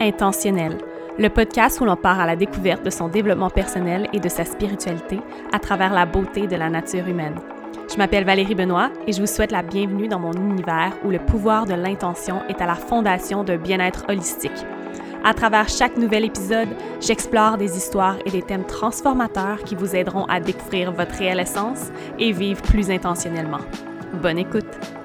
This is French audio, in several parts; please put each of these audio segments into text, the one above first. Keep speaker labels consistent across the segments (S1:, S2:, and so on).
S1: Intentionnel, le podcast où l'on part à la découverte de son développement personnel et de sa spiritualité à travers la beauté de la nature humaine. Je m'appelle Valérie Benoît et je vous souhaite la bienvenue dans mon univers où le pouvoir de l'intention est à la fondation d'un bien-être holistique. À travers chaque nouvel épisode, j'explore des histoires et des thèmes transformateurs qui vous aideront à découvrir votre réelle essence et vivre plus intentionnellement. Bonne écoute!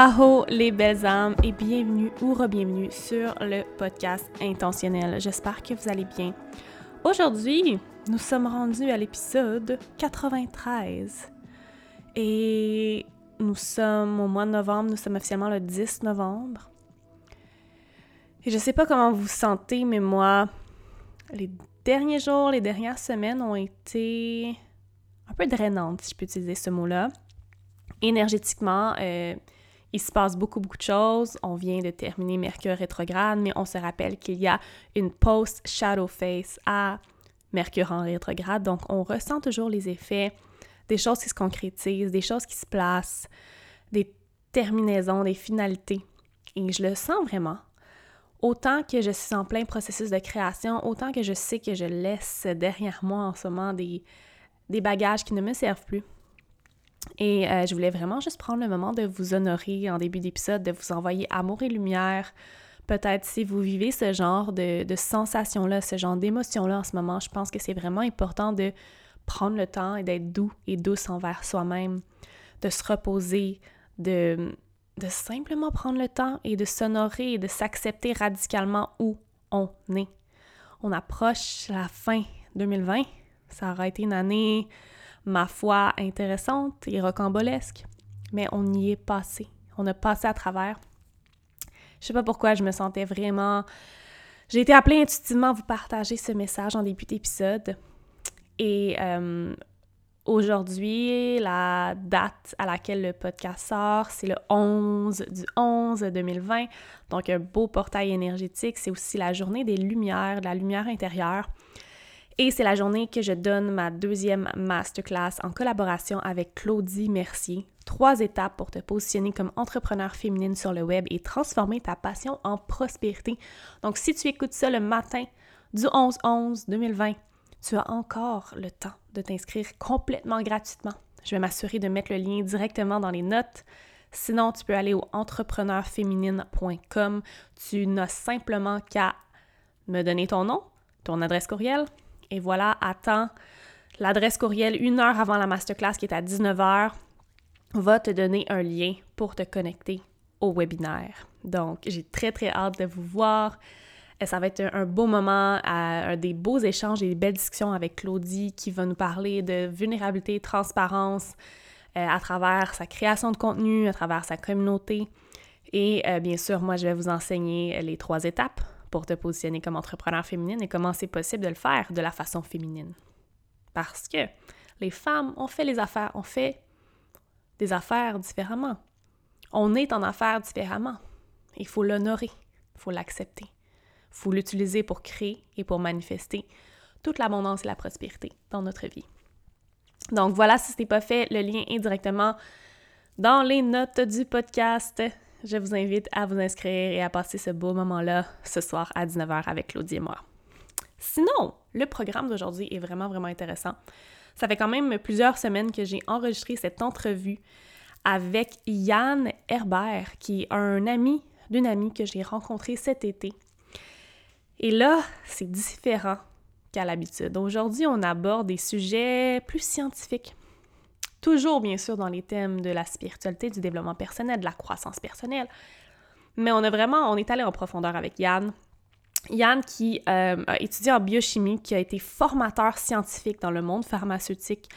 S1: Aho les belles âmes et bienvenue ou re-bienvenue sur le podcast intentionnel. J'espère que vous allez bien. Aujourd'hui, nous sommes rendus à l'épisode 93 et nous sommes au mois de novembre, nous sommes officiellement le 10 novembre. Et je sais pas comment vous vous sentez, mais moi, les derniers jours, les dernières semaines ont été un peu drainantes, si je peux utiliser ce mot-là. Énergétiquement, euh, il se passe beaucoup, beaucoup de choses. On vient de terminer Mercure rétrograde, mais on se rappelle qu'il y a une post-shadow face à Mercure en rétrograde. Donc, on ressent toujours les effets des choses qui se concrétisent, des choses qui se placent, des terminaisons, des finalités. Et je le sens vraiment. Autant que je suis en plein processus de création, autant que je sais que je laisse derrière moi en ce moment des, des bagages qui ne me servent plus, et euh, je voulais vraiment juste prendre le moment de vous honorer en début d'épisode, de vous envoyer amour et lumière. Peut-être si vous vivez ce genre de, sensations-là, ce genre d'émotions-là en ce moment, je pense que c'est vraiment important de prendre le temps et d'être doux et douce envers soi-même, de se reposer, de, de simplement prendre le temps et de s'honorer et de s'accepter radicalement où on est. On approche la fin 2020. Ça aura été une année ma foi, intéressante et rocambolesque, mais on y est passé. On a passé à travers. Je sais pas pourquoi je me sentais vraiment. J'ai été appelée intuitivement à vous partager ce message en début d'épisode. Et euh, aujourd'hui, la date à laquelle le podcast sort, c'est le 11 du 11 2020. Donc, un beau portail énergétique. C'est aussi la journée des lumières, de la lumière intérieure. Et c'est la journée que je donne ma deuxième masterclass en collaboration avec Claudie Mercier. Trois étapes pour te positionner comme entrepreneur féminine sur le web et transformer ta passion en prospérité. Donc, si tu écoutes ça le matin du 11-11-2020, tu as encore le temps de t'inscrire complètement gratuitement. Je vais m'assurer de mettre le lien directement dans les notes. Sinon, tu peux aller au entrepreneurféminine.com. Tu n'as simplement qu'à me donner ton nom, ton adresse courriel, et voilà, attends l'adresse courriel une heure avant la masterclass qui est à 19h va te donner un lien pour te connecter au webinaire. Donc, j'ai très très hâte de vous voir. Ça va être un, beau moment, un des beaux échanges et des belles discussions avec Claudie qui va nous parler de vulnérabilité, transparence euh, à travers sa création de contenu, à travers sa communauté. Et euh, bien sûr, moi, je vais vous enseigner les trois étapes pour te positionner comme entrepreneur féminine et comment c'est possible de le faire de la façon féminine. Parce que les femmes, on fait les affaires, on fait des affaires différemment. On est en affaires différemment. Il faut l'honorer, il faut l'accepter. Il faut l'utiliser pour créer et pour manifester toute l'abondance et la prospérité dans notre vie. Donc voilà, si ce n'est pas fait, le lien est directement dans les notes du podcast je vous invite à vous inscrire et à passer ce beau moment-là ce soir à 19h avec Claudie et moi. Sinon, le programme d'aujourd'hui est vraiment, vraiment intéressant. Ça fait quand même plusieurs semaines que j'ai enregistré cette entrevue avec Yann Herbert, qui est un ami d'une amie que j'ai rencontrée cet été. Et là, c'est différent qu'à l'habitude. Aujourd'hui, on aborde des sujets plus scientifiques, Toujours, bien sûr, dans les thèmes de la spiritualité, du développement personnel, de la croissance personnelle. Mais on a vraiment, on est allé en profondeur avec Yann. Yann qui euh, a étudié en biochimie, qui a été formateur scientifique dans le monde pharmaceutique,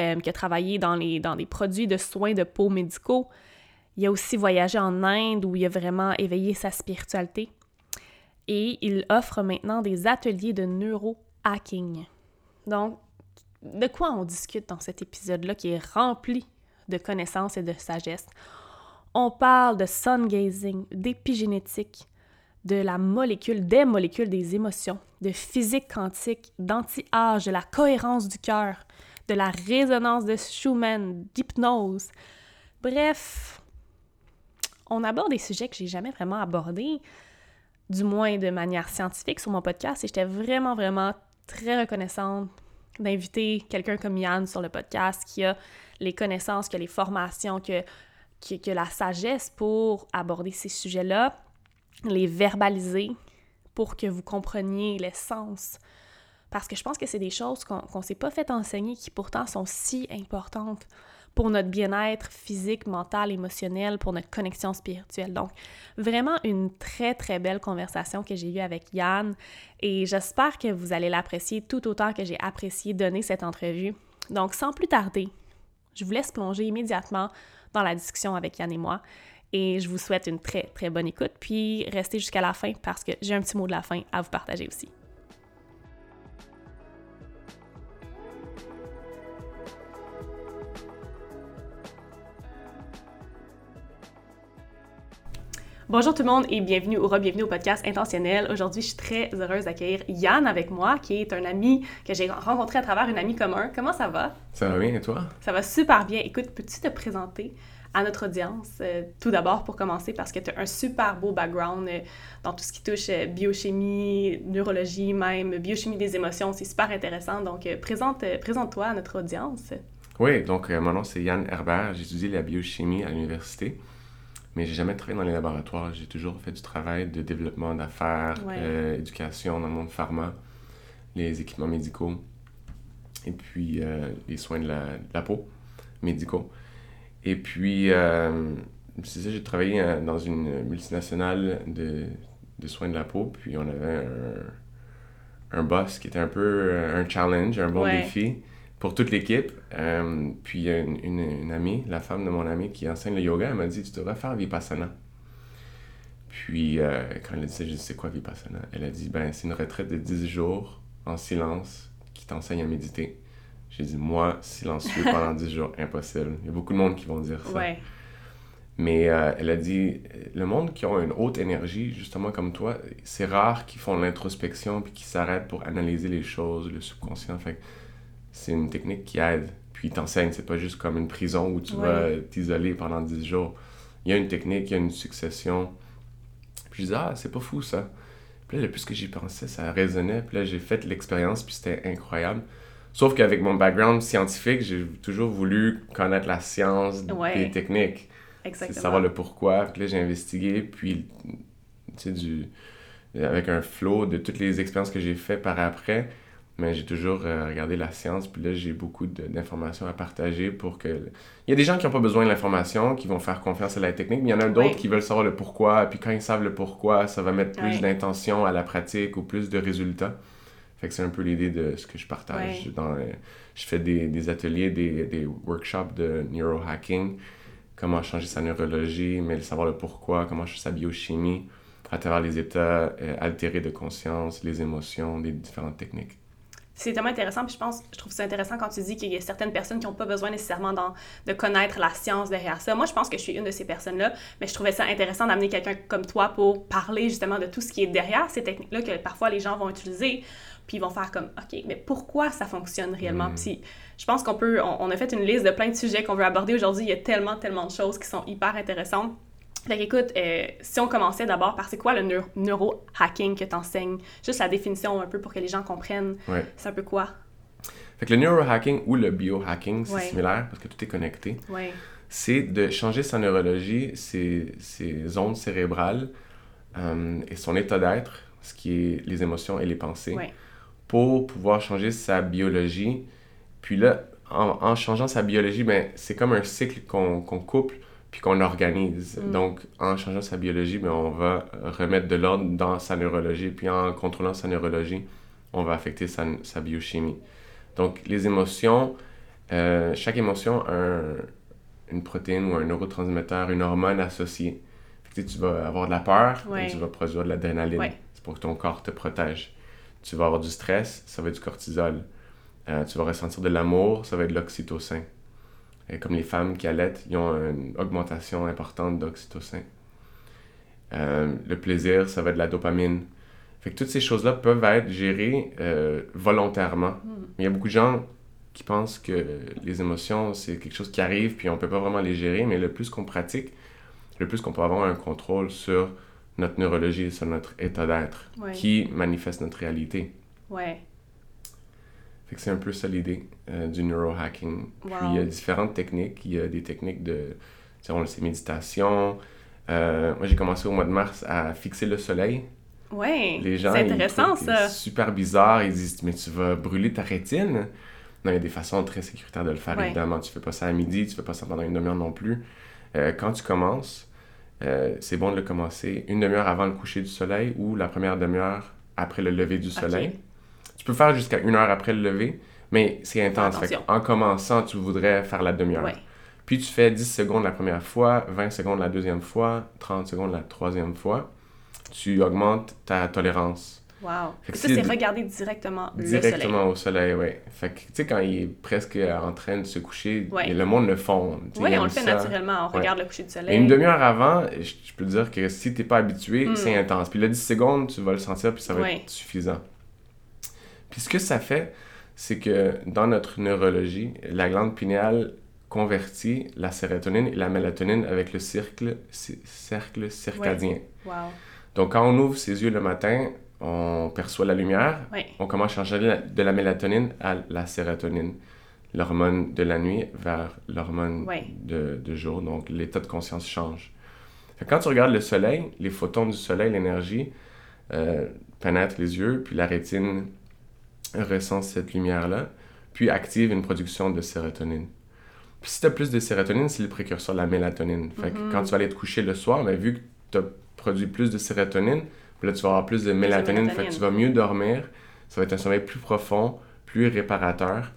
S1: euh, qui a travaillé dans, les, dans des produits de soins de peau médicaux. Il a aussi voyagé en Inde où il a vraiment éveillé sa spiritualité. Et il offre maintenant des ateliers de neurohacking. Donc, de quoi on discute dans cet épisode-là qui est rempli de connaissances et de sagesse? On parle de sun gazing, d'épigénétique, de la molécule, des molécules des émotions, de physique quantique, d'anti-âge, de la cohérence du cœur, de la résonance de Schumann, d'hypnose. Bref, on aborde des sujets que j'ai jamais vraiment abordés, du moins de manière scientifique sur mon podcast, et j'étais vraiment, vraiment très reconnaissante d'inviter quelqu'un comme Yann sur le podcast qui a les connaissances, qui a les formations, qui a, la sagesse pour aborder ces sujets-là, les verbaliser pour que vous compreniez l'essence. Parce que je pense que c'est des choses qu'on ne s'est pas fait enseigner qui pourtant sont si importantes pour notre bien-être physique, mental, émotionnel, pour notre connexion spirituelle. Donc, vraiment une très, très belle conversation que j'ai eue avec Yann et j'espère que vous allez l'apprécier tout autant que j'ai apprécié donner cette entrevue. Donc, sans plus tarder, je vous laisse plonger immédiatement dans la discussion avec Yann et moi et je vous souhaite une très, très bonne écoute. Puis, restez jusqu'à la fin parce que j'ai un petit mot de la fin à vous partager aussi. Bonjour tout le monde et bienvenue ou re-bienvenue au podcast Intentionnel. Aujourd'hui, je suis très heureuse d'accueillir Yann avec moi, qui est un ami que j'ai rencontré à travers une amie commun. Comment ça va?
S2: Ça va bien et toi?
S1: Ça va super bien. Écoute, peux-tu te présenter à notre audience, euh, tout d'abord pour commencer, parce que tu as un super beau background euh, dans tout ce qui touche euh, biochimie, neurologie même, biochimie des émotions, c'est super intéressant. Donc, présente, présente-toi à notre audience.
S2: Oui, donc mon nom c'est Yann Herbert, j'étudie la biochimie à l'université mais j'ai jamais travaillé dans les laboratoires. J'ai toujours fait du travail de développement d'affaires, euh, éducation dans le monde pharma, les équipements médicaux et puis euh, les soins de la, peau médicaux. Et puis, euh, c'est ça, j'ai travaillé dans une multinationale de, de, soins de la peau, puis on avait un, un boss qui était un peu un challenge, un bon défi pour toute l'équipe. Euh, puis une, une, amie, la femme de mon ami qui enseigne le yoga, elle m'a dit Tu devrais faire Vipassana. Puis euh, quand elle a dit ça, je dit C'est quoi Vipassana? Elle a dit Ben, c'est une retraite de 10 jours en silence qui t'enseigne à méditer. J'ai dit Moi, silencieux pendant 10 jours, impossible. Il y a beaucoup de monde qui vont dire ça. Mais euh, elle a dit Le monde qui a une haute énergie, justement comme toi, c'est rare qu'ils font l'introspection puis qu'ils s'arrêtent pour analyser les choses, le subconscient. Fait c'est une technique qui aide. Puis t'enseigne, c'est pas juste comme une prison où tu vas t'isoler pendant 10 jours. Il y a une technique, il y a une succession. Puis je disais, ah, c'est pas fou ça. Puis là, le plus que j'y pensais, ça résonnait. Puis là, j'ai fait l'expérience, puis c'était incroyable. Sauf qu'avec mon background scientifique, j'ai toujours voulu connaître la science des techniques. Exactement. Savoir le pourquoi. Puis là, j'ai investigué, puis, tu sais, du... avec un flow de toutes les expériences que j'ai fait par après mais j'ai toujours euh, regardé la science, puis là, j'ai beaucoup d'informations à partager pour que... Il y a des gens qui n'ont pas besoin de l'information, qui vont faire confiance à la technique, mais il y en a d'autres qui veulent savoir le pourquoi, puis quand ils savent le pourquoi, ça va mettre plus d'intention à la pratique ou plus de résultats. Fait que c'est un peu l'idée de ce que je partage. Dans, euh, je fais des, des ateliers, des, des, workshops de neurohacking, comment changer sa neurologie, mais savoir le pourquoi, comment changer sa biochimie à travers les états euh, altérés de conscience, les émotions, des différentes techniques
S1: c'est tellement intéressant, puis je pense, je trouve ça intéressant quand tu dis qu'il y a certaines personnes qui n'ont pas besoin nécessairement de connaître la science derrière ça. Moi, je pense que je suis une de ces personnes-là, mais je trouvais ça intéressant d'amener quelqu'un comme toi pour parler justement de tout ce qui est derrière ces techniques-là que parfois les gens vont utiliser, puis ils vont faire comme, OK, mais pourquoi ça fonctionne réellement? Mm. Puis je pense qu'on peut, on, a fait une liste de plein de sujets qu'on veut aborder aujourd'hui. Il y a tellement, tellement de choses qui sont hyper intéressantes. Fait écoute, euh, si on commençait d'abord par c'est quoi le neurohacking que tu enseignes? Juste la définition un peu pour que les gens comprennent. C'est un peu quoi?
S2: Fait que le neurohacking ou le biohacking, c'est similaire parce que tout est connecté. C'est de changer sa neurologie, ses, ses ondes cérébrales euh, et son état d'être, ce qui est les émotions et les pensées, pour pouvoir changer sa biologie. Puis là, en, changeant sa biologie, ben, c'est comme un cycle qu'on couple puis qu'on organise. Mm. Donc, en changeant sa biologie, mais ben, on va remettre de l'ordre dans sa neurologie. Puis en contrôlant sa neurologie, on va affecter sa, sa biochimie. Donc, les émotions, euh, chaque émotion a une protéine ou un neurotransmetteur, une hormone associée. Fait tu vas avoir de la peur, tu vas produire de l'adrénaline. C'est pour que ton corps te protège. Tu vas avoir du stress, ça va être du cortisol. Euh, tu vas ressentir de l'amour, ça va être de l'oxytocin comme les femmes qui allaitent, ils ont une augmentation importante d'oxytocin. Euh, le plaisir, ça va être de la dopamine. Fait que toutes ces choses-là peuvent être gérées euh, volontairement.
S1: Hmm.
S2: Il y a beaucoup de gens qui pensent que les émotions, c'est quelque chose qui arrive, puis on peut pas vraiment les gérer, mais le plus qu'on pratique, le plus qu'on peut avoir un contrôle sur notre neurologie, sur notre état d'être,
S1: Ouais.
S2: qui manifeste notre réalité.
S1: Ouais.
S2: C'est un peu ça l'idée euh, du neurohacking. Puis il y a différentes techniques. Il y a des techniques de, tu sais, on le sait, méditation. Euh, moi, j'ai commencé au mois de mars à fixer le soleil.
S1: Ouais. C'est intéressant, ça.
S2: Super bizarre. Ils disent, mais tu vas brûler ta rétine. Non, il y a des façons très sécuritaires de le faire,
S1: Ouais.
S2: évidemment. Tu fais pas ça à midi, tu fais pas ça pendant une demi-heure non plus. Euh, quand tu commences, c'est bon de le commencer une demi-heure avant le coucher du soleil ou la première demi-heure après le lever du soleil. Tu peux faire jusqu'à une heure après le lever, mais c'est intense. Fait en commençant, tu voudrais faire la demi-heure.
S1: Ouais.
S2: Puis tu fais 10 secondes la première fois, 20 secondes la deuxième fois, 30 secondes la troisième fois. Tu augmentes ta tolérance.
S1: Wow.
S2: Fait que
S1: ça, c'est regarder directement, le soleil.
S2: Directement au soleil, oui. Fait que, tu sais, quand il est presque en train de se coucher,
S1: Ouais.
S2: le monde le fond.
S1: Oui, on le fait
S2: ça.
S1: naturellement. On
S2: Ouais.
S1: regarde le coucher du
S2: Et
S1: soleil.
S2: une demi-heure avant, je, je peux te dire que si t'es pas habitué,
S1: Mm.
S2: c'est intense. Puis le 10 secondes, tu vas le sentir, puis ça va
S1: Ouais.
S2: être suffisant. Puis ce que ça fait, c'est que dans notre neurologie, la glande pinéale convertit la sérotonine et la mélatonine avec le cercle, ci- cercle circadien.
S1: Wow.
S2: Donc quand on ouvre ses yeux le matin, on perçoit la lumière,
S1: Ouais.
S2: on commence à changer de la mélatonine à la sérotonine, l'hormone de la nuit vers l'hormone
S1: Ouais.
S2: de, de jour. Donc, l'état de conscience change. Fait quand tu regardes le soleil, les photons du soleil, l'énergie, euh, pénètrent les yeux, puis la rétine ressent cette lumière-là, puis active une production de sérotonine. Puis si tu as plus de sérotonine, c'est le précurseur de la mélatonine. Fait que
S1: Mhm.
S2: quand tu vas aller te coucher le soir, ben, vu que tu as produit plus de sérotonine, puis là tu vas avoir plus de mélatonine, fait que tu vas mieux dormir, ça va être un sommeil plus profond, plus réparateur.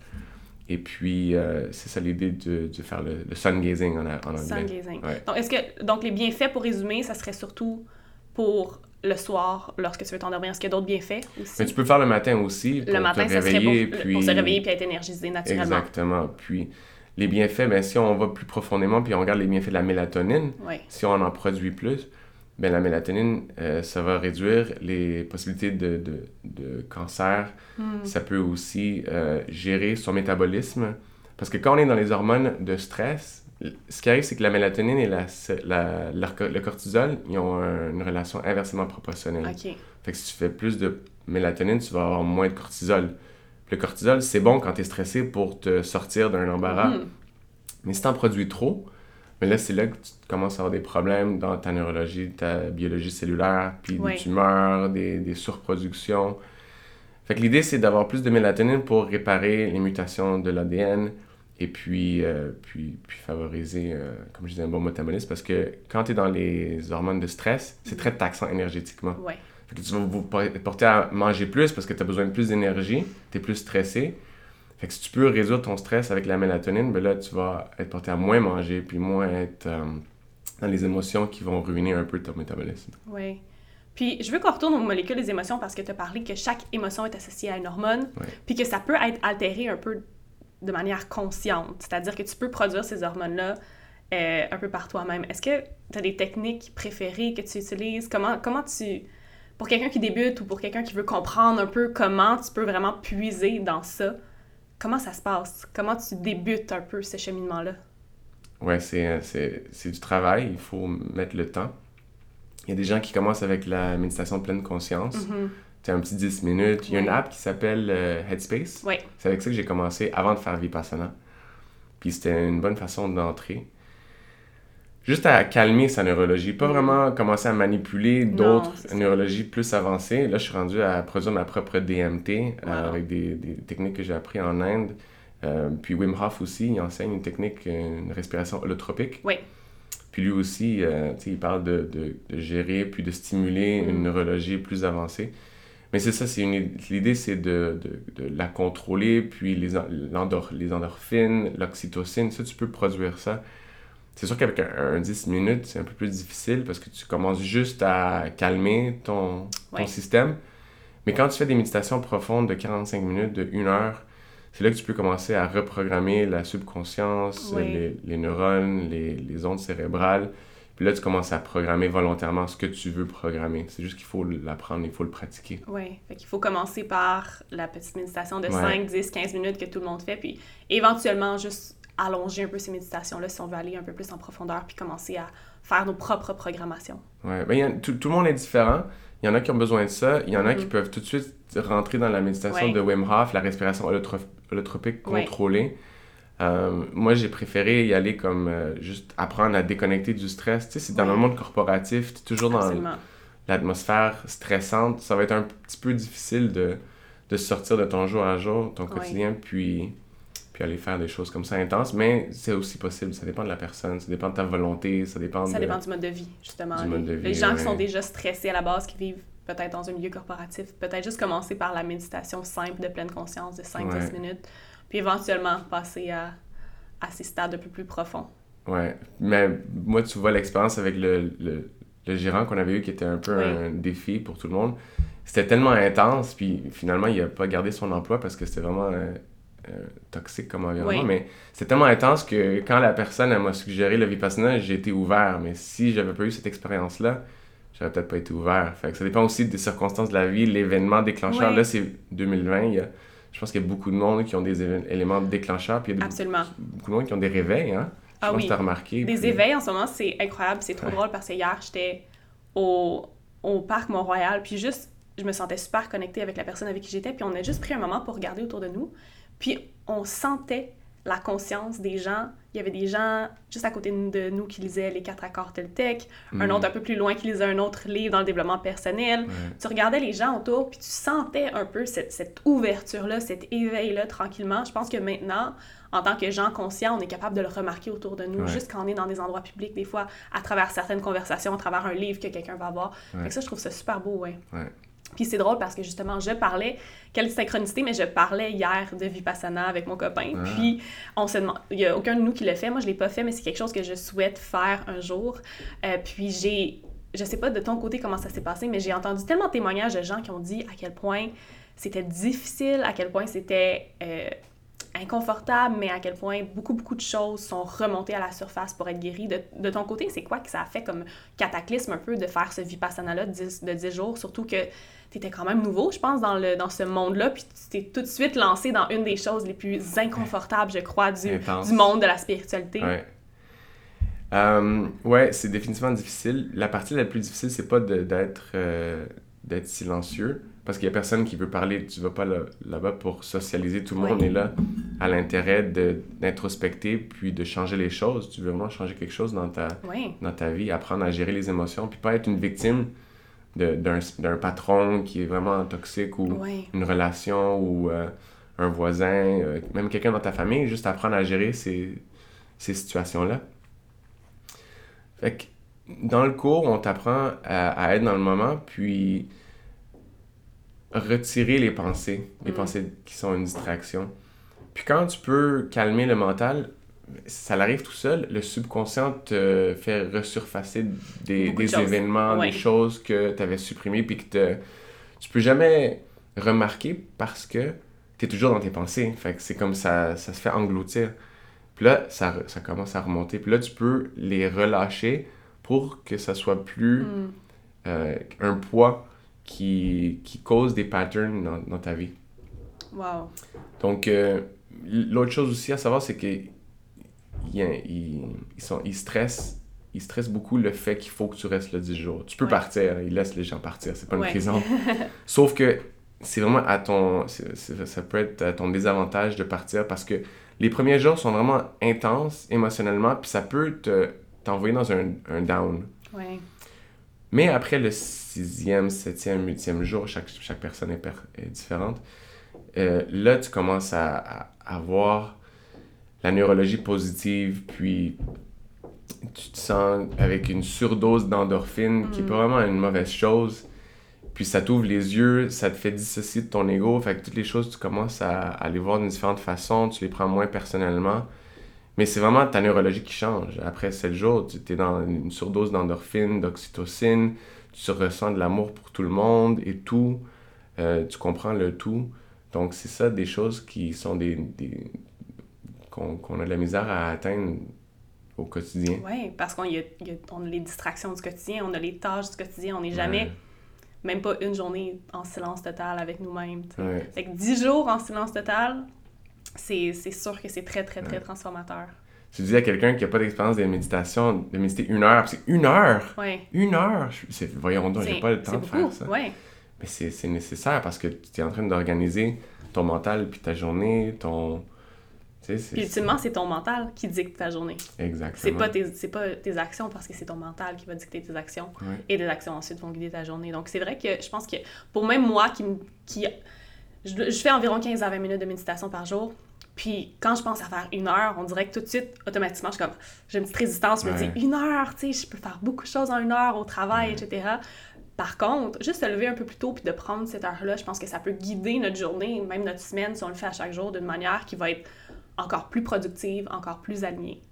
S2: Et puis, euh, c'est ça l'idée de, de faire le, le sun gazing en, en anglais.
S1: Sun gazing.
S2: Ouais.
S1: Donc, est-ce que, donc, les bienfaits, pour résumer, ça serait surtout pour le soir, lorsque tu veux t'endormir. Est-ce qu'il y a d'autres bienfaits aussi?
S2: Mais tu peux faire le matin aussi pour
S1: le matin,
S2: te
S1: pour,
S2: réveiller.
S1: pour
S2: puis...
S1: se réveiller puis être énergisé naturellement.
S2: Exactement. Puis les bienfaits, ben, si on va plus profondément puis on regarde les bienfaits de la mélatonine,
S1: Oui.
S2: si on en produit plus, ben, la mélatonine, euh, ça va réduire les possibilités de, de, de cancer.
S1: Hmm.
S2: Ça peut aussi euh, gérer son métabolisme. Parce que quand on est dans les hormones de stress, ce qui arrive, c'est que la mélatonine et la, la- la- le cortisol, ils ont un- une relation inversement proportionnelle. Fait que si tu fais plus de mélatonine, tu vas avoir moins de cortisol. Le cortisol, c'est bon quand tu es stressé pour te sortir d'un embarras.
S1: Hmm.
S2: Mais si tu en produis trop, mais là, c'est là que tu commences à avoir des problèmes dans ta neurologie, ta biologie cellulaire, puis
S1: Ouais.
S2: des tumeurs, des, des surproductions. Fait que l'idée, c'est d'avoir plus de mélatonine pour réparer les mutations de l'ADN et puis, euh, puis, puis favoriser, euh, comme je disais, un bon métabolisme. Parce que quand tu es dans les hormones de stress, c'est très taxant énergétiquement.
S1: Ouais.
S2: Fait que tu vas vous por- être porté à manger plus parce que tu as besoin de plus d'énergie, tu es plus stressé. Fait que si tu peux résoudre ton stress avec la mélatonine, ben là, tu vas être porté à moins manger, puis moins être euh, dans les émotions qui vont ruiner un peu ton métabolisme.
S1: Oui. Puis, je veux qu'on retourne aux molécules des émotions parce que tu as parlé que chaque émotion est associée à une hormone,
S2: Ouais.
S1: puis que ça peut être altéré un peu de manière consciente. C'est-à-dire que tu peux produire ces hormones-là euh, un peu par toi-même. Est-ce que tu as des techniques préférées que tu utilises? Comment, comment tu... Pour quelqu'un qui débute ou pour quelqu'un qui veut comprendre un peu comment tu peux vraiment puiser dans ça, comment ça se passe? Comment tu débutes un peu ce cheminement-là?
S2: Ouais, c'est, euh, c'est, c'est du travail, il faut mettre le temps. Il y a des gens qui commencent avec la méditation de pleine conscience.
S1: Mhm.
S2: C'est un petit 10 minutes. Il y a une app qui s'appelle euh, Headspace. C'est avec ça que j'ai commencé avant de faire Vipassana. Puis c'était une bonne façon d'entrer. Juste à calmer sa neurologie, pas
S1: Mhm.
S2: vraiment commencer à manipuler d'autres neurologies plus avancées. Là, je suis rendu à produire ma propre DMT euh, avec des, des techniques que j'ai appris en Inde. Euh, puis Wim Hof aussi, il enseigne une technique, une respiration holotropique.
S1: Oui.
S2: Puis lui aussi, il parle de, de- de gérer puis de stimuler
S1: Mm.
S2: une neurologie plus avancée. Mais c'est ça, c'est une, l'idée, c'est de, de- de la contrôler, puis les, en- l'endor- les endorphines, l'oxytocine, ça, tu peux produire ça. C'est sûr qu'avec un, un 10 minutes, c'est un peu plus difficile parce que tu commences juste à calmer ton, ton
S1: Ouais.
S2: système. Mais quand tu fais des méditations profondes de 45 minutes, de 1 heure, c'est là que tu peux commencer à reprogrammer la subconscience, les, les neurones, les, les ondes cérébrales. Puis là, tu commences à programmer volontairement ce que tu veux programmer. C'est juste qu'il faut l'apprendre, il faut le pratiquer.
S1: Oui, fait qu'il faut commencer par la petite méditation de 5, 10, 15 minutes que tout le monde fait, puis éventuellement juste allonger un peu ces méditations-là si on veut aller un peu plus en profondeur, puis commencer à faire nos propres programmations.
S2: Oui, ben, tout, tout, le monde est différent. Il y en a qui ont besoin de ça, il y en a qui mm-hmm. peuvent tout de suite rentrer dans la méditation de Wim Hof, la respiration holotropique contrôlée. Euh, moi, j'ai préféré y aller comme euh, juste apprendre à déconnecter du stress. Tu sais, c'est dans le monde corporatif, tu es toujours dans l'atmosphère stressante. Ça va être un petit peu difficile de, de sortir de ton jour à jour, ton quotidien, puis, puis aller faire des choses comme ça intenses. Mais c'est aussi possible. Ça dépend de la personne, ça dépend de ta volonté, ça dépend
S1: Ça dépend du mode de vie, justement. les, gens qui sont déjà stressés à la base, qui vivent peut-être dans un milieu corporatif, peut-être juste commencer par la méditation simple de pleine conscience de 5-10 minutes puis éventuellement passer à, à ces stades un peu plus profonds.
S2: Ouais, mais moi, tu vois l'expérience avec le, le, le gérant qu'on avait eu qui était un peu un défi pour tout le monde. C'était tellement intense, puis finalement, il n'a pas gardé son emploi parce que c'était vraiment euh, euh, toxique comme environnement. Mais c'était tellement intense que quand la personne m'a suggéré le Vipassana, j'ai été ouvert. Mais si j'avais pas eu cette expérience-là, j'aurais peut-être pas été ouvert. Fait que ça dépend aussi des circonstances de la vie, l'événement déclencheur. Là, c'est 2020, il y a je pense qu'il y a beaucoup de monde qui ont des éléments déclencheurs, puis il y a
S1: Absolument.
S2: beaucoup de monde qui ont des réveils, hein?
S1: Je ah pense
S2: oui. que as remarqué.
S1: Des éveils en ce moment, c'est incroyable, c'est trop drôle parce que hier, j'étais au, au parc Mont-Royal, puis juste, je me sentais super connectée avec la personne avec qui j'étais, puis on a juste pris un moment pour regarder autour de nous, puis on sentait la conscience des gens. Il y avait des gens juste à côté de nous qui lisaient les quatre accords Toltec, un mm. autre un peu plus loin qui lisait un autre livre dans le développement personnel. Tu regardais les gens autour, puis tu sentais un peu cette, cette ouverture-là, cet éveil-là tranquillement. Je pense que maintenant, en tant que gens conscients, on est capable de le remarquer autour de nous, juste quand on est dans des endroits publics, des fois, à travers certaines conversations, à travers un livre que quelqu'un va voir. ça, je trouve ça super beau, ouais. Puis c'est drôle parce que justement, je parlais, quelle synchronicité, mais je parlais hier de Vipassana avec mon copain. Ah. Puis on se demande, il n'y a aucun de nous qui l'a fait. Moi, je ne l'ai pas fait, mais c'est quelque chose que je souhaite faire un jour. Euh, puis j'ai, je sais pas de ton côté comment ça s'est passé, mais j'ai entendu tellement de témoignages de gens qui ont dit à quel point c'était difficile, à quel point c'était. Euh, inconfortable, mais à quel point beaucoup, beaucoup de choses sont remontées à la surface pour être guéries. De, de ton côté, c'est quoi que ça a fait comme cataclysme un peu de faire ce Vipassana-là de 10, de 10 jours, surtout que tu étais quand même nouveau, je pense, dans, le, dans ce monde-là, puis tu t'es tout de suite lancé dans une des choses les plus inconfortables, je crois, du, du monde de la spiritualité.
S2: Ouais. Euh, ouais, c'est définitivement difficile. La partie la plus difficile, c'est pas d'être euh, d'être silencieux, parce qu'il y a personne qui veut parler. Tu vas pas là-bas pour socialiser. Tout le monde est là à l'intérêt d'introspecter puis de changer les choses. Tu veux vraiment changer quelque chose dans ta, dans ta vie, apprendre à gérer les émotions, puis pas être une victime d'un patron qui est vraiment toxique ou une relation ou euh, un voisin, euh, même quelqu'un dans ta famille, juste apprendre à gérer ces, ces situations-là. Fait que dans le cours, on t'apprend à, être dans le moment, puis retirer les pensées, les mm. pensées qui sont une distraction. Puis quand tu peux calmer le mental, ça arrive tout seul, le subconscient te fait resurfacer des, des événements, des choses que tu avais supprimées, puis que te, tu peux jamais remarquer parce que tu es toujours dans tes pensées. Fait que c'est comme ça, ça se fait engloutir. Puis là, ça, ça commence à remonter. Puis là, tu peux les relâcher pour que ça soit plus hmm. euh, un poids qui, qui cause des patterns dans, dans ta vie.
S1: Wow.
S2: Donc, euh, l'autre chose aussi à savoir, c'est que ils, ils, stressent ils stressent beaucoup le fait qu'il faut que tu restes là 10 jours. Tu peux partir, ils laissent les gens partir, c'est pas une prison. Sauf que c'est vraiment à ton. ça peut être à ton désavantage de partir parce que les premiers jours sont vraiment intenses émotionnellement, puis ça peut te, t'envoyer dans un, un down. Mais après le sixième, septième, huitième jour, chaque, chaque personne est, est différente, euh, là, tu commences à, à, à voir la neurologie positive, puis tu te sens avec une surdose d'endorphine, qui est pas mm. vraiment une mauvaise chose. Puis ça t'ouvre les yeux, ça te fait dissocier de ton ego. Fait que toutes les choses, tu commences à, à les voir d'une différente façon, tu les prends moins personnellement. Mais c'est vraiment ta neurologie qui change. Après 7 jours, tu es dans une surdose d'endorphine, d'oxytocine, tu ressens de l'amour pour tout le monde et tout. Euh, tu comprends le tout. Donc, c'est ça des choses qui sont des, des, qu'on a de la misère à atteindre au quotidien.
S1: Oui, parce qu'on a, on a les distractions du quotidien, on a les tâches du quotidien, on n'est jamais, même pas une journée en silence total avec nous-mêmes. Fait que 10 jours en silence total, c'est sûr que c'est très, très, très transformateur.
S2: Tu dis à quelqu'un qui n'a pas d'expérience de méditation de méditer une heure, c'est une heure!
S1: Ouais.
S2: Une heure! Voyons donc, j'ai pas le temps de faire ça.
S1: Ouais.
S2: Mais c'est nécessaire parce que tu es en train d'organiser ton mental puis ta journée, ton
S1: puis ultimement, c'est ton mental qui dicte ta journée.
S2: Exactement.
S1: C'est pas tes, pas tes actions parce que c'est ton mental qui va dicter tes actions. Et des actions ensuite vont guider ta journée. Donc c'est vrai que je pense que pour même moi qui... qui je, fais environ 15 à 20 minutes de méditation par jour. Puis quand je pense à faire une heure, on dirait que tout de suite, automatiquement, je suis comme, j'ai une petite résistance. Je me dis, une heure, tu sais, je peux faire beaucoup de choses en une heure au travail, etc. Par contre, juste se lever un peu plus tôt puis de prendre cette heure-là, je pense que ça peut guider notre journée, même notre semaine, si on le fait à chaque jour, d'une manière qui va être encore plus productive, encore plus alignée.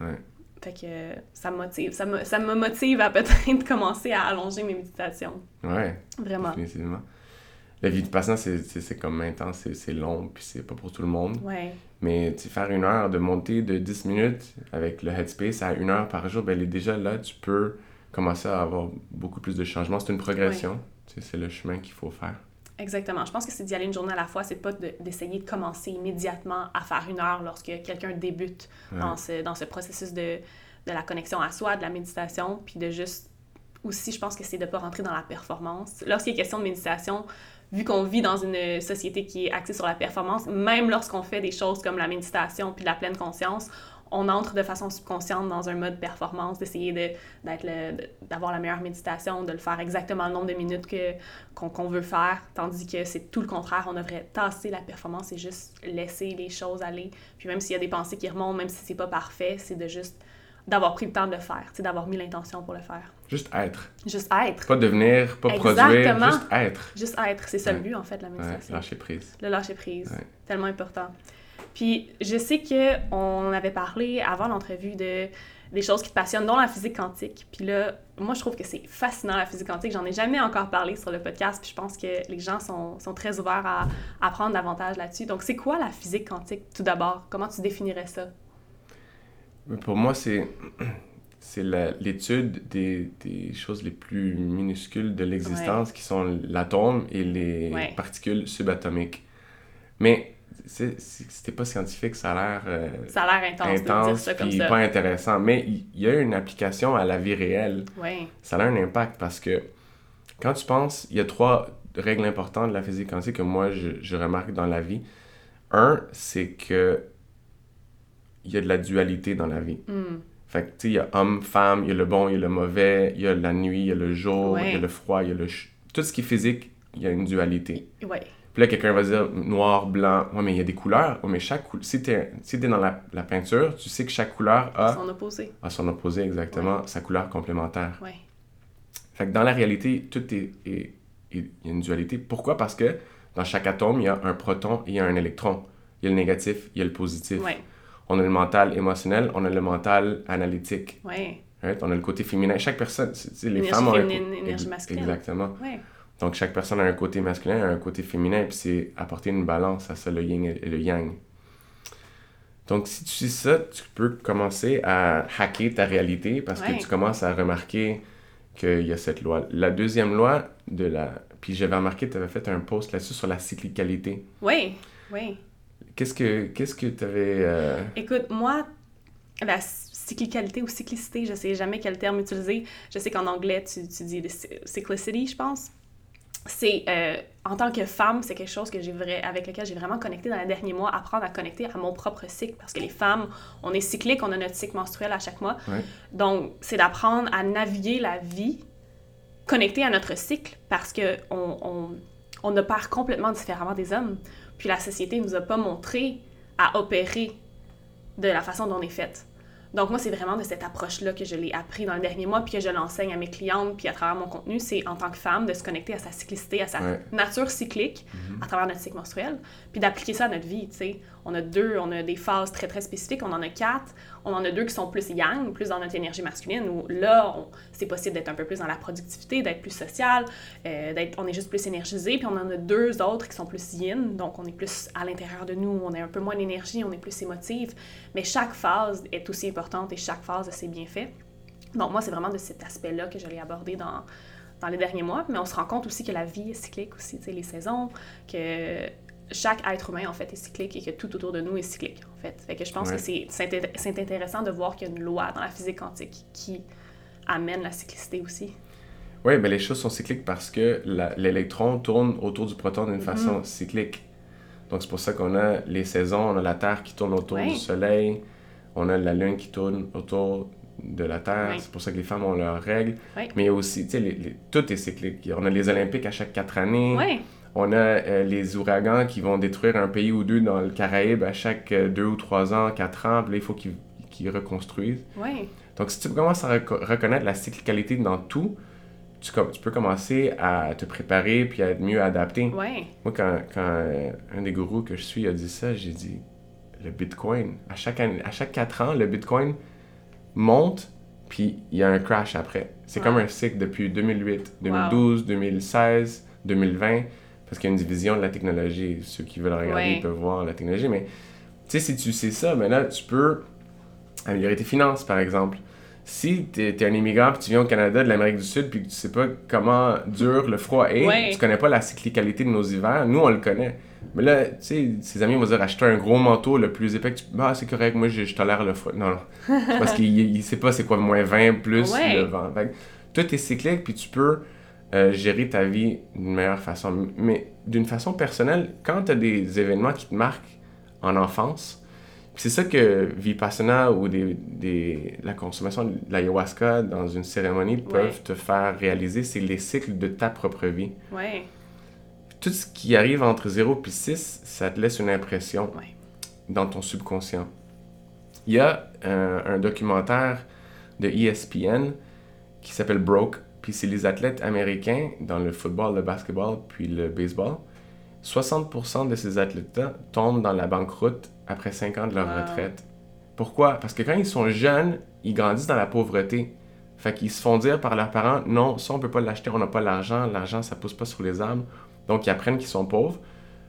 S2: Ouais.
S1: Fait que ça me motive. Ça me, ça me motive à peut-être commencer à allonger mes méditations.
S2: Ouais.
S1: Vraiment.
S2: Définitivement. La vie de patient, c'est comme intense, c'est long, puis c'est pas pour tout le monde.
S1: Ouais.
S2: Mais faire une heure de montée de 10 minutes avec le Headspace à une heure par jour, ben, elle est déjà là, tu peux commencer à avoir beaucoup plus de changements. C'est une progression. C'est le chemin qu'il faut faire.
S1: Exactement. Je pense que c'est d'y aller une journée à la fois. C'est pas d'essayer de, commencer immédiatement à faire une heure lorsque quelqu'un débute dans, ce, dans ce processus de, de la connexion à soi, de la méditation, puis de juste aussi, je pense que c'est de ne pas rentrer dans la performance. Lorsqu'il est question de méditation, vu qu'on vit dans une société qui est axée sur la performance, même lorsqu'on fait des choses comme la méditation puis la pleine conscience, on entre de façon subconsciente dans un mode performance, d'essayer d'avoir la meilleure méditation, de le faire exactement le nombre de minutes que, qu'on, veut faire, tandis que c'est tout le contraire, on devrait tasser la performance et juste laisser les choses aller. Puis même s'il y a des pensées qui remontent, même si c'est pas parfait, c'est de juste d'avoir pris le temps de le faire, d'avoir mis l'intention pour le faire.
S2: Juste être.
S1: Juste être.
S2: Pas devenir, pas produire, juste être.
S1: Juste être, c'est ça le but en fait la méditation.
S2: Ouais, lâcher prise.
S1: Le lâcher prise, tellement important. Puis je sais qu'on avait parlé avant l'entrevue de des choses qui te passionnent, dont la physique quantique. Puis là, moi, je trouve que c'est fascinant, la physique quantique. J'en ai jamais encore parlé sur le podcast, puis je pense que les gens sont, sont très ouverts à, apprendre davantage là-dessus. Donc, c'est quoi la physique quantique, tout d'abord? Comment tu définirais ça?
S2: Pour moi, c'est c'est l'étude des, des, choses les plus minuscules de l'existence, qui sont l'atome et les particules subatomiques. Mais c'était pas scientifique, ça a l'air
S1: euh, ça a l'air intense,
S2: intense
S1: ça
S2: puis pas intéressant. Mais il y, a une application à la vie réelle. Ça a un impact parce que quand tu penses, il y a trois règles importantes de la physique quantique que moi je, je remarque dans la vie. Un, c'est que il y a de la dualité dans la vie.
S1: Mm.
S2: Fait que, tu sais, il y a homme, femme, il y a le bon, il y a le mauvais, il y a la nuit, il y a le jour, il y a le froid, il y a le... Tout ce qui est physique, il y a une dualité.
S1: Ouais.
S2: Puis là, quelqu'un va dire noir, blanc. Ouais, mais il y a des couleurs. Ouais, mais chaque couleur. Si tu es, si dans la, la, peinture, tu sais que chaque couleur a.
S1: Son opposé.
S2: A son opposé, exactement. Sa couleur complémentaire.
S1: Ouais.
S2: Fait que dans la réalité, tout est. Il y a une dualité. Pourquoi Parce que dans chaque atome, il y a un proton et il y a un électron. Il y a le négatif, il y a le positif.
S1: Ouais.
S2: On a le mental émotionnel, on a le mental analytique.
S1: Ouais.
S2: On a le côté féminin. Chaque personne, les
S1: énergie
S2: femmes
S1: ont féminine, énergie masculine.
S2: Exactement.
S1: Ouais.
S2: Donc, chaque personne a un côté masculin et un côté féminin, puis c'est apporter une balance à ça, le yin et le yang. Donc, si tu sais ça, tu peux commencer à hacker ta réalité parce que tu commences à remarquer qu'il y a cette loi. La deuxième loi de la. Puis j'avais remarqué, tu avais fait un post là-dessus sur la cyclicalité.
S1: Oui, oui.
S2: Qu'est-ce que qu'est-ce que tu avais. Euh,
S1: Écoute, moi, la cyclicalité ou cyclicité, je sais jamais quel terme utiliser. Je sais qu'en anglais, tu, tu dis cyclicity, je pense c'est euh, en tant que femme, c'est quelque chose que j'ai vrai, avec lequel j'ai vraiment connecté dans les derniers mois, apprendre à connecter à mon propre cycle parce que les femmes, on est cyclique, on a notre cycle menstruel à chaque mois. Donc, c'est d'apprendre à naviguer la vie connecté à notre cycle parce que on, on, on opère complètement différemment des hommes. Puis la société nous a pas montré à opérer de la façon dont on est faite. Donc, moi, c'est vraiment de cette approche-là que je l'ai appris dans le dernier mois, puis que je l'enseigne à mes clientes, puis à travers mon contenu, c'est en tant que femme de se connecter à sa cyclicité, à sa nature cyclique,
S2: mhm.
S1: à travers notre cycle menstruel, puis d'appliquer ça à notre vie, tu sais. On a deux, on a des phases très, très spécifiques, on en a quatre, on en a deux qui sont plus yang, plus dans notre énergie masculine, où là, c'est possible d'être un peu plus dans la productivité, d'être plus social, euh, d'être, on est juste plus énergisé. Puis on en a deux autres qui sont plus yin, donc on est plus à l'intérieur de nous, on est un peu moins d'énergie, on est plus émotive. Mais chaque phase est aussi importante et chaque phase a ses bienfaits. Donc moi, c'est vraiment de cet aspect-là que j'allais aborder dans, dans les derniers mois, mais on se rend compte aussi que la vie est cyclique aussi, tu les saisons, que chaque être humain, en fait, est cyclique et que tout autour de nous est cyclique, en fait. Fait que je pense que c'est intéressant de voir qu'il y a une loi dans la physique quantique qui amène la cyclicité aussi.
S2: Oui, mais les choses sont cycliques parce que l'électron tourne autour du proton d'une mm-hmm. façon cyclique. Donc, c'est pour ça qu'on a les saisons, on a la Terre qui tourne autour du Soleil, on a la Lune qui tourne autour de la Terre. C'est pour ça que les femmes ont leurs règles. Mais aussi, tu sais, tout est cyclique. On a les Olympiques à chaque quatre années. On a euh, les ouragans qui vont détruire un pays ou deux dans le Caraïbe à chaque euh, deux ou trois ans, quatre ans. Puis là, il faut qu'ils reconstruisent. Donc, si tu commences à reconnaître la cyclicalité dans tout, tu, tu, peux commencer à te préparer puis à être mieux adapté. Moi, quand, quand euh, un des gourous que je suis a dit ça, j'ai dit le Bitcoin, à chaque, année, à chaque quatre ans, le Bitcoin monte, puis il y a un crash après. C'est comme un cycle depuis 2008, 2012, 2016, 2020, parce qu'il y a une division de la technologie. Ceux qui veulent regarder peuvent voir la technologie, mais tu sais, si tu sais ça, maintenant, tu peux améliorer tes finances, par exemple. Si tu es, un immigrant puis tu viens au Canada de l'Amérique du Sud puis que tu sais pas comment dur le froid est, tu connais pas la cyclicalité de nos hivers, nous on le connaît. Mais là, tu sais, ses amis vont dire acheter un gros manteau le plus épais que tu Ah, c'est correct, moi je, tolère le froid. Non, non. Parce qu'il sait pas c'est quoi moins 20 plus le vent. tout est cyclique, puis tu peux euh, gérer ta vie d'une meilleure façon. Mais d'une façon personnelle, quand tu as des événements qui te marquent en enfance, c'est ça que Vipassana ou des, des, la consommation de l'ayahuasca dans une cérémonie peuvent te faire réaliser, c'est les cycles de ta propre vie.
S1: Ouais
S2: tout ce qui arrive entre 0 et 6, ça te laisse une impression dans ton subconscient. Il y a un, documentaire de ESPN qui s'appelle Broke, puis c'est les athlètes américains dans le football, le basketball, puis le baseball. 60% de ces athlètes-là tombent dans la banqueroute après 5 ans de leur retraite. Pourquoi? Parce que quand ils sont jeunes, ils grandissent dans la pauvreté. Fait qu'ils se font dire par leurs parents, non, ça on peut pas l'acheter, on n'a pas l'argent, l'argent ça pousse pas sur les arbres, donc, ils apprennent qu'ils sont pauvres.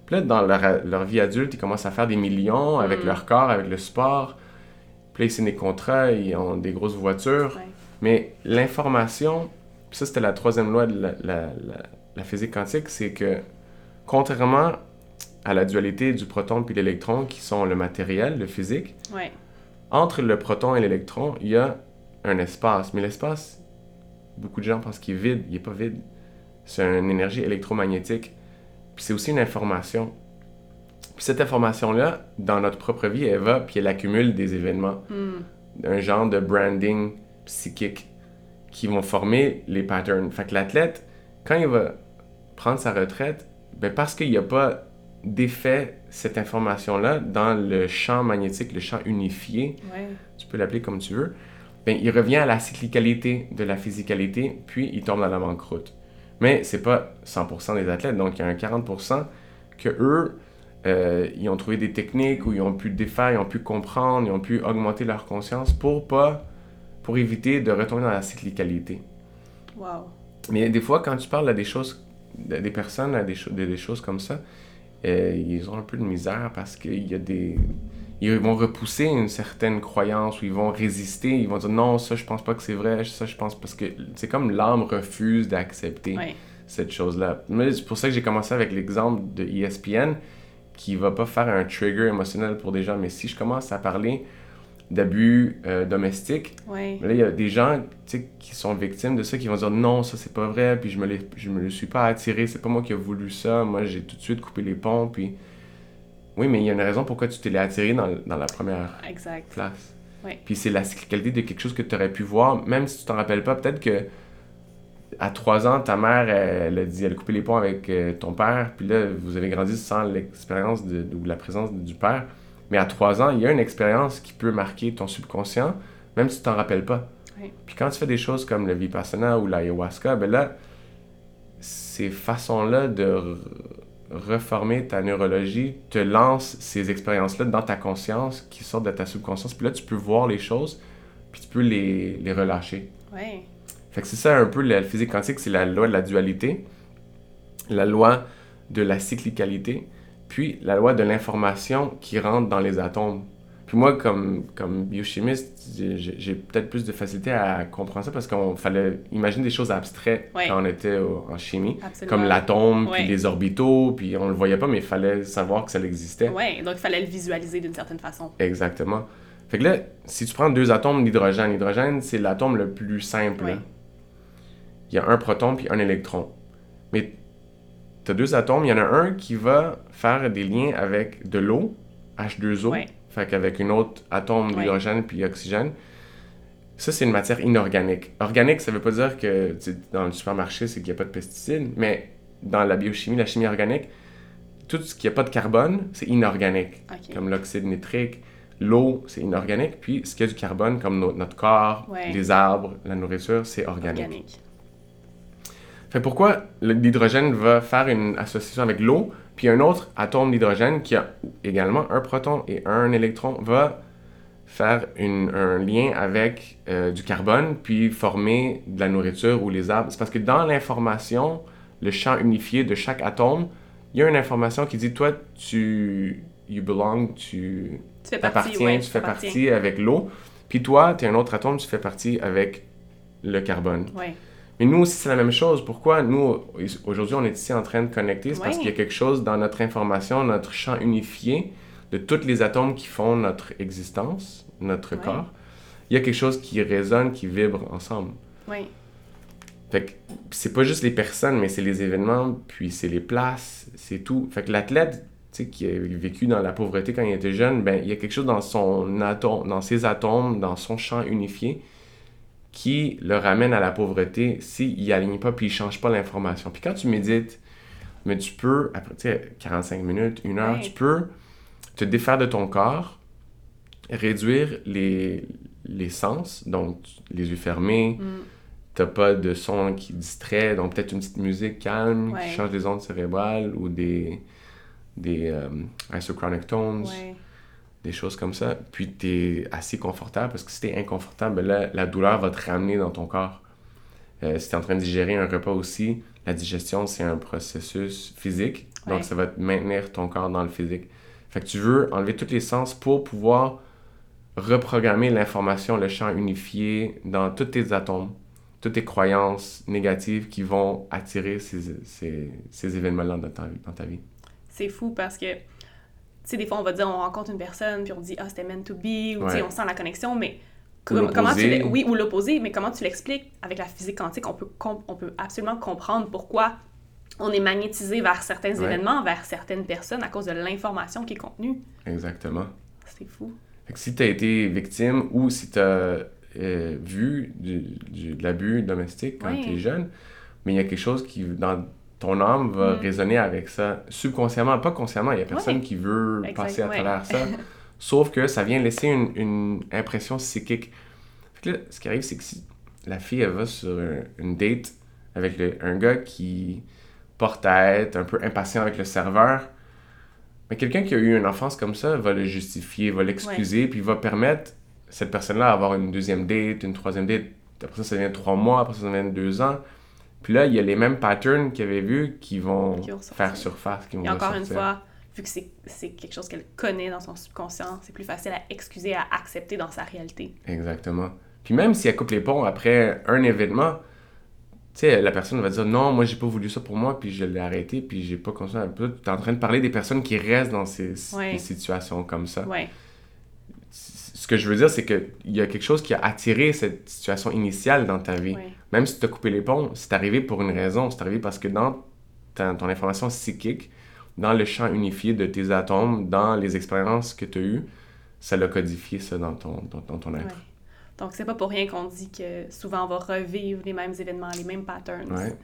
S2: Puis là, dans leur, vie adulte, ils commencent à faire des millions avec mm. leur corps, avec le sport. Puis là, ils signent des contrats, ils ont des grosses voitures. Mais l'information, ça, c'était la troisième loi de la, physique quantique, c'est que, contrairement à la dualité du proton puis l'électron, qui sont le matériel, le physique, entre le proton et l'électron, il y a un espace. Mais l'espace, beaucoup de gens pensent qu'il est vide. Il n'est pas vide c'est une énergie électromagnétique. Puis c'est aussi une information. Puis cette information-là, dans notre propre vie, elle va, puis elle accumule des événements. Hmm. Un genre de branding psychique qui vont former les patterns. Fait que l'athlète, quand il va prendre sa retraite, ben parce qu'il n'y a pas d'effet cette information-là dans le champ magnétique, le champ unifié, tu peux l'appeler comme tu veux, ben, il revient à la cyclicalité de la physicalité, puis il tombe dans la banqueroute. Mais c'est pas 100% des athlètes, donc il y a un 40% que eux, euh, ils ont trouvé des techniques où ils ont pu défaire, ils ont pu comprendre, ils ont pu augmenter leur conscience pour pas, pour éviter de retomber dans la cyclicalité.
S1: Wow.
S2: Mais des fois, quand tu parles à des choses, des personnes, à des, des choses comme ça, euh, ils ont un peu de misère parce qu'il y a des, ils vont repousser une certaine croyance ou ils vont résister, ils vont dire non, ça je pense pas que c'est vrai, ça je pense parce que c'est comme l'âme refuse d'accepter cette chose-là. Mais c'est pour ça que j'ai commencé avec l'exemple de ESPN qui va pas faire un trigger émotionnel pour des gens, mais si je commence à parler d'abus euh, domestiques, là il y a des gens qui sont victimes de ça qui vont dire non, ça c'est pas vrai, puis je me, je me le suis pas attiré, c'est pas moi qui ai voulu ça, moi j'ai tout de suite coupé les ponts, puis oui, mais il y a une raison pourquoi tu t'es attiré dans, dans, la première
S1: exact.
S2: place. Puis c'est la cyclicalité de quelque chose que tu aurais pu voir, même si tu t'en rappelles pas. Peut-être que à trois ans, ta mère, elle, a dit, elle a coupé les ponts avec euh, ton père, puis là, vous avez grandi sans l'expérience ou la présence du père. Mais à trois ans, il y a une expérience qui peut marquer ton subconscient, même si tu t'en rappelles pas. Puis quand tu fais des choses comme le vipassana ou l'ayahuasca, ben là, ces façons-là de reformer ta neurologie te lance ces expériences-là dans ta conscience qui sortent de ta subconscience. Puis là, tu peux voir les choses, puis tu peux les, les relâcher.
S1: Ouais.
S2: Fait que c'est ça un peu la physique quantique, c'est la loi de la dualité, la loi de la cyclicalité, puis la loi de l'information qui rentre dans les atomes. Puis moi, comme, comme biochimiste, j'ai peut-être plus de facilité à comprendre ça parce qu'on fallait imaginer des choses abstraites quand on était en chimie, comme l'atome, puis les orbitaux, puis on le voyait pas, mais il fallait savoir que ça existait.
S1: Oui, donc il fallait le visualiser d'une certaine façon.
S2: Exactement. Fait que là, si tu prends deux atomes d'hydrogène, l'hydrogène, c'est l'atome le plus simple. Il y a un proton puis un électron. Mais tu as deux atomes, il y en a un qui va faire des liens avec de l'eau, H2O, fait qu'avec une autre atome d'hydrogène puis oxygène. Ça, c'est une matière inorganique. Organique, ça veut pas dire que dans le supermarché, c'est qu'il n'y a pas de pesticides, mais dans la biochimie, la chimie organique, tout ce qui n'a pas de carbone, c'est inorganique. Comme l'oxyde nitrique, l'eau, c'est inorganique. Puis ce qui a du carbone, comme notre corps, les arbres, la nourriture, c'est organique. Fait pourquoi l'hydrogène va faire une association avec l'eau, puis un autre atome d'hydrogène qui a également un proton et un électron va faire un lien avec euh, du carbone, puis former de la nourriture ou les arbres. C'est parce que dans l'information, le champ unifié de chaque atome, il y a une information qui dit, toi, tu you belong, tu,
S1: tu fais partie, tu
S2: fais partie avec l'eau. Puis toi, tu es un autre atome, tu fais partie avec le carbone. Mais nous aussi, c'est la même chose. Pourquoi nous, aujourd'hui, on est ici en train de connecter? C'est parce qu'il y a quelque chose dans notre information, notre champ unifié de tous les atomes qui font notre existence, notre corps. Il y a quelque chose qui résonne, qui vibre ensemble.
S1: Oui.
S2: Fait que c'est pas juste les personnes, mais c'est les événements, puis c'est les places, c'est tout. Fait que l'athlète, qui a vécu dans la pauvreté quand il était jeune, ben, il y a quelque chose dans, son atome, dans ses atomes, dans son champ unifié, qui le ramène à la pauvreté s'il n'y aligne pas puis il ne change pas l'information. Puis quand tu médites, mais tu peux, après 45 minutes, une heure, tu peux te défaire de ton corps, réduire les, les sens, donc les yeux fermés, mm. t'as pas de son qui distrait, donc peut-être une petite musique calme qui change les ondes cérébrales ou des, des euh, isochronic tones, des choses comme ça. Puis tu es assez confortable parce que si tu es inconfortable, ben là, la douleur va te ramener dans ton corps. Euh, si tu es en train de digérer un repas aussi, la digestion, c'est un processus physique. Donc, ça va te maintenir ton corps dans le physique. Fait que tu veux enlever tous les sens pour pouvoir reprogrammer l'information, le champ unifié dans tous tes atomes, toutes tes croyances négatives qui vont attirer ces, ces, ces événements-là dans dans ta vie
S1: c'est fou parce que, sais, des fois, on va dire, on rencontre une personne, puis on dit, ah, c'était meant to be, ou tu sais, on sent la connexion, mais comment tu oui ou l'opposé mais comment tu l'expliques avec la physique quantique? On peut on peut absolument comprendre pourquoi on est magnétisé vers certains événements vers certaines personnes à cause de l'information qui est contenue.
S2: Exactement.
S1: C'est fou.
S2: Fait que si tu as été victime ou si tu as euh, vu du, de l'abus domestique quand tu es jeune mais il y a quelque chose qui dans ton âme va mm. résonner avec ça subconsciemment, pas consciemment. Il n'y a personne qui veut passer à travers ça. Sauf que ça vient laisser une, impression psychique. ce qui arrive, c'est que si la fille, elle va sur une date avec un gars qui porte à être un peu impatient avec le serveur, mais quelqu'un qui a eu une enfance comme ça va le justifier, va l'excuser, puis va permettre cette personne-là d'avoir une deuxième date, une troisième date. Après ça, ça devient trois mois, après ça, ça devient deux ans. Puis là, il y a les mêmes patterns qu'il avait vus qui vont faire surface. Qui vont
S1: Et encore une fois, vu que c'est quelque chose qu'elle connaît dans son subconscient, c'est plus facile à excuser, à accepter dans sa réalité.
S2: Exactement. Puis même si elle coupe les ponts après un événement, tu sais, la personne va dire non, moi j'ai pas voulu ça pour moi, puis je l'ai arrêté, puis j'ai pas conscience. Tu es en train de parler des personnes qui restent dans ces, situations comme ça.
S1: Ouais
S2: ce que je veux dire, c'est qu'il y a quelque chose qui a attiré cette situation initiale dans ta vie. Même si tu as coupé les ponts, c'est arrivé pour une raison. C'est arrivé parce que dans ton information psychique, dans le champ unifié de tes atomes, dans les expériences que tu as eues, ça l'a codifié, ça, dans ton, dans, ton être.
S1: Donc, c'est pas pour rien qu'on dit que souvent on va revivre les mêmes événements, les mêmes patterns.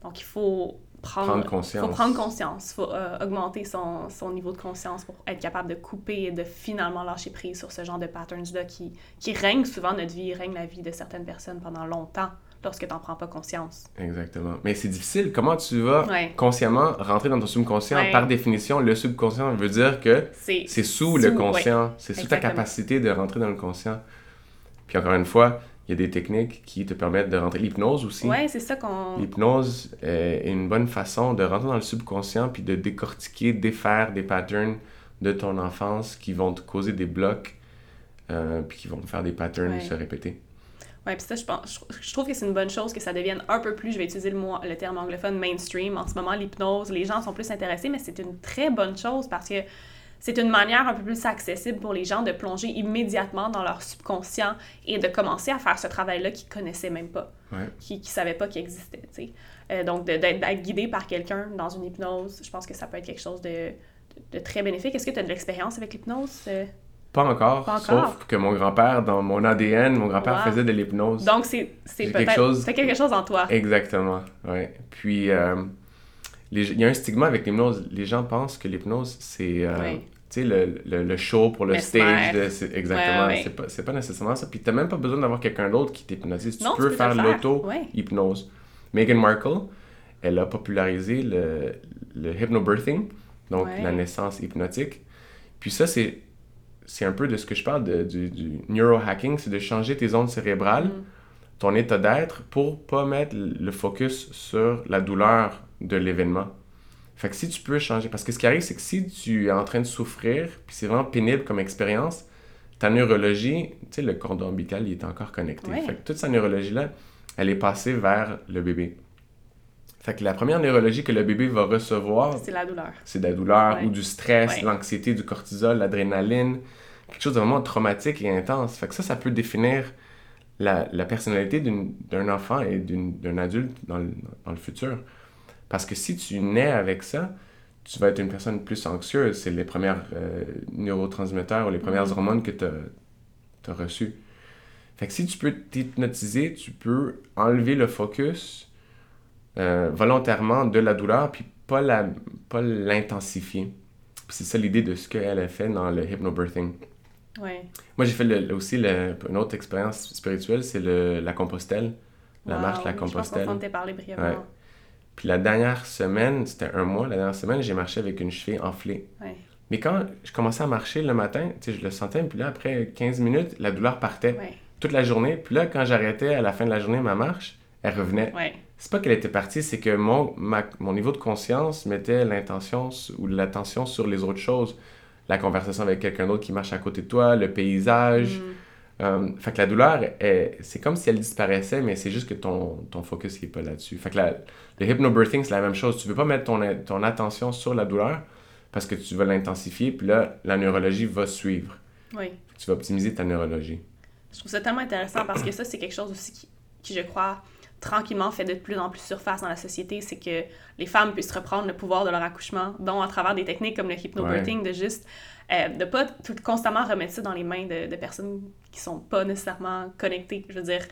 S1: Donc, il faut prendre, conscience. faut prendre conscience, faut euh, augmenter son, son, niveau de conscience pour être capable de couper et de finalement lâcher prise sur ce genre de patterns-là qui, qui règnent souvent notre vie, règnent la vie de certaines personnes pendant longtemps lorsque tu n'en prends pas conscience.
S2: Exactement. Mais c'est difficile. Comment tu vas consciemment rentrer dans ton subconscient? Par définition, le subconscient veut dire que c'est sous, le conscient. C'est sous ta capacité de rentrer dans le conscient. Puis encore une fois, il y a des techniques qui te permettent de rentrer. L'hypnose aussi.
S1: Oui, c'est ça qu'on.
S2: L'hypnose est une bonne façon de rentrer dans le subconscient puis de décortiquer, défaire des patterns de ton enfance qui vont te causer des blocs, euh, puis qui vont faire des patterns
S1: Ouais.
S2: se répéter.
S1: Ouais, puis ça, je, pense, je, je trouve que c'est une bonne chose que ça devienne un peu plus, je vais utiliser le, mot, le terme anglophone, mainstream. En ce moment, l'hypnose, les gens sont plus intéressés, mais c'est une très bonne chose parce que c'est une manière un peu plus accessible pour les gens de plonger immédiatement dans leur subconscient et de commencer à faire ce travail-là qu'ils connaissaient même pas,
S2: Ouais.
S1: qu'ils ne savaient pas qu'il existait. Euh, donc, d'être guidé par quelqu'un dans une hypnose, je pense que ça peut être quelque chose de, de, de très bénéfique. Est-ce que tu as de l'expérience avec l'hypnose? Euh,
S2: Pas encore,
S1: Pas encore?
S2: sauf que mon grand-père, dans mon ADN, mon grand-père
S1: Wow.
S2: faisait de l'hypnose.
S1: Donc, c'est
S2: quelque chose-
S1: c'est quelque chose en toi.
S2: Exactement, ouais. Puis, euh, les- il y a un stigma avec l'hypnose. Les gens pensent que l'hypnose, c'est, euh,
S1: Oui.
S2: Tu sais, le, le, le show pour le stage. de- c'est- exactement,
S1: Ouais, ouais.
S2: c'est pas, c'est pas nécessairement ça. Puis, t'as même pas besoin d'avoir quelqu'un d'autre qui t'hypnotise. Tu
S1: Non,
S2: peux faire l'auto-hypnose.
S1: Ouais.
S2: Meghan Markle, elle a popularisé le, le hypnobirthing, donc la naissance hypnotique. Puis ça, c'est, c'est un peu de ce que je parle de- du, du neurohacking, c'est de changer tes ondes cérébrales,
S1: Mm.
S2: ton état d'être, pour pas mettre le focus sur la douleur de l'événement. Fait que si tu peux changer, parce que ce qui arrive, c'est que si tu es en train de souffrir, puis c'est vraiment pénible comme expérience, ta neurologie, tu sais, le cordon ombilical, il est encore connecté.
S1: Ouais.
S2: Fait que toute sa neurologie-là, elle est passée vers le bébé. Fait que la première neurologie que le bébé va recevoir,
S1: C'est la douleur.
S2: c'est de la douleur
S1: Ouais.
S2: ou du stress,
S1: Ouais.
S2: l'anxiété, du cortisol, l'adrénaline, quelque chose de vraiment traumatique et intense. Fait que ça, ça peut définir la, la personnalité d'un enfant et d'un adulte dans le, dans le futur. Parce que si tu nais avec ça, tu vas être une personne plus anxieuse. C'est les premières euh, neurotransmetteurs ou les premières
S1: Mhm.
S2: hormones que tu as, reçues. Fait que si tu peux t'hypnotiser, tu peux enlever le focus euh, volontairement de la douleur, puis pas pas l'intensifier. Puis c'est ça l'idée de ce qu'elle a fait dans le hypnobirthing.
S1: Ouais.
S2: Moi, j'ai fait le- aussi le- une autre expérience spirituelle, c'est la Compostelle, la
S1: Wow,
S2: marche de la
S1: oui, Je pense
S2: Compostelle.
S1: qu'on parlé brièvement.
S2: Ouais. Puis la dernière semaine, c'était un mois, la dernière semaine, j'ai marché avec une cheville enflée.
S1: Ouais.
S2: Mais quand je commençais à marcher le matin, tu sais, je le sentais, puis là, après 15 minutes, la douleur partait
S1: Ouais.
S2: toute la journée. Puis là, quand j'arrêtais à la fin de la journée ma marche, elle revenait.
S1: Ouais.
S2: C'est pas qu'elle était partie, c'est que mon, ma- mon niveau de conscience mettait l'intention ou l'attention sur les autres choses. La conversation avec quelqu'un d'autre qui marche à côté de toi, le paysage.
S1: Mm.
S2: Euh, fait que la douleur, c'est comme si elle disparaissait, mais c'est juste que ton, ton focus n'est pas là-dessus. Fait que la- le hypnobirthing, c'est la même chose. Tu veux pas mettre ton, ton attention sur la douleur parce que tu veux l'intensifier, puis là, la neurologie va suivre.
S1: Oui.
S2: Tu vas optimiser ta neurologie.
S1: Je trouve ça tellement intéressant parce que ça, c'est quelque chose aussi qui, qui, je crois, tranquillement fait de plus en plus surface dans la société. C'est que les femmes puissent reprendre le pouvoir de leur accouchement, dont à travers des techniques comme le hypnobirthing, de juste, euh, de pas tout, constamment remettre ça dans les mains de, de personnes qui sont pas nécessairement connectées. Je veux dire,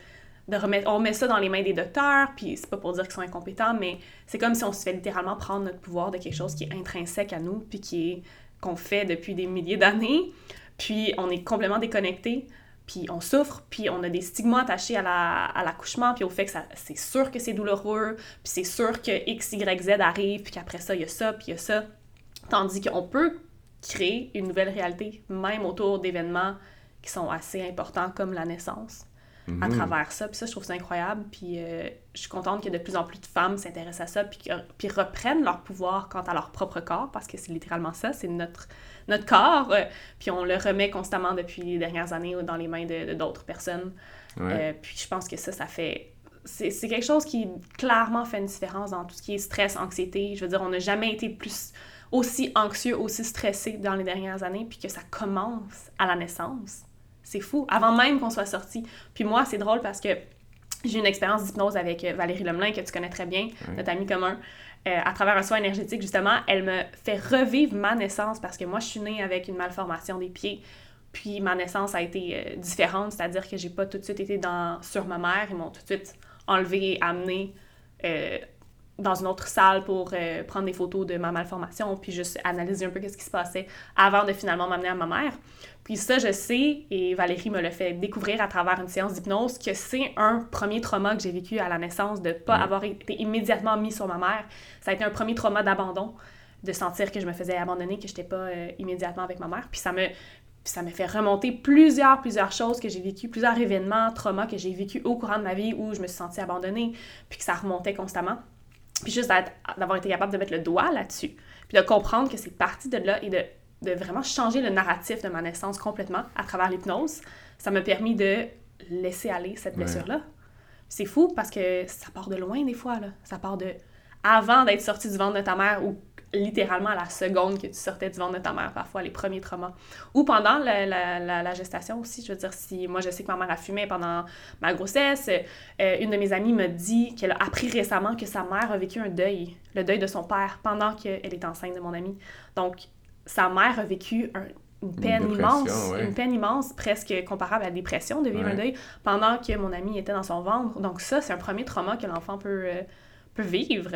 S1: de remettre, on met ça dans les mains des docteurs, puis c'est pas pour dire qu'ils sont incompétents, mais c'est comme si on se fait littéralement prendre notre pouvoir de quelque chose qui est intrinsèque à nous, puis qui qu'on fait depuis des milliers d'années, puis on est complètement déconnecté, puis on souffre, puis on a des stigmas attachés à la- à l'accouchement, puis au fait que ça- c'est sûr que c'est douloureux, puis c'est sûr que X, Y, Z arrive, puis qu'après ça, il y a ça, puis il y a ça. Tandis qu'on peut créer une nouvelle réalité, même autour d'événements qui sont assez importants comme la naissance à
S2: Mhm.
S1: travers ça. Puis ça, je trouve ça incroyable. Puis euh, je suis contente que de plus en plus de femmes s'intéressent à ça, puis, puis reprennent leur pouvoir quant à leur propre corps, parce que c'est littéralement ça, c'est notre, notre corps. euh, puis on le remet constamment depuis les dernières années dans les mains de d'autres personnes.
S2: Ouais.
S1: Euh, puis je pense que ça, ça fait... C'est quelque chose qui clairement fait une différence dans tout ce qui est stress, anxiété. Je veux dire, on n'a jamais été plus aussi anxieux, aussi stressé dans les dernières années, puis que ça commence à la naissance. C'est fou, avant même qu'on soit sorti. Puis moi, c'est drôle parce que j'ai une expérience d'hypnose avec euh, Valérie Lemelin, que tu connais très bien, notre amie commun. Euh, à travers un soin énergétique, justement, elle me fait revivre ma naissance parce que moi, je suis née avec une malformation des pieds. Puis ma naissance a été euh, différente, c'est-à-dire que j'ai pas tout de suite été dans, sur ma mère. Ils m'ont tout de suite enlevée et amenée euh, dans une autre salle pour prendre des photos de ma malformation, puis juste analyser un peu qu'est-ce qui se passait avant de finalement m'amener à ma mère. Puis ça, je sais, et Valérie me l'a fait découvrir à travers une séance d'hypnose, que c'est un premier trauma que j'ai vécu à la naissance, de ne pas avoir été immédiatement mis sur ma mère. Ça a été un premier trauma d'abandon, de sentir que je me faisais abandonner, que je n'étais pas euh, immédiatement avec ma mère. Puis ça me, ça me fait remonter plusieurs, plusieurs choses que j'ai vécues, plusieurs événements, traumas que j'ai vécu au courant de ma vie où je me suis sentie abandonnée, puis que ça remontait constamment. Puis juste d'avoir été capable de mettre le doigt là-dessus, puis de comprendre que c'est parti de là et de de vraiment changer le narratif de ma naissance complètement à travers l'hypnose. Ça m'a permis de laisser aller cette blessure-là. C'est fou parce que ça part de loin des fois. Là. Ça part de avant d'être sorti du ventre de ta mère ou littéralement à la seconde que tu sortais du ventre de ta mère, parfois les premiers traumas. Ou pendant la, la, la, gestation aussi, je veux dire, si moi je sais que ma mère a fumé pendant ma grossesse, euh, une de mes amies me dit qu'elle a appris récemment que sa mère a vécu un deuil, le deuil de son père, pendant qu'elle est enceinte de mon amie. Donc, sa mère a vécu une peine immense, une peine immense, presque comparable à la dépression de vivre un deuil, pendant que mon amie était dans son ventre. Donc ça, c'est un premier trauma que l'enfant peut, euh, peut vivre.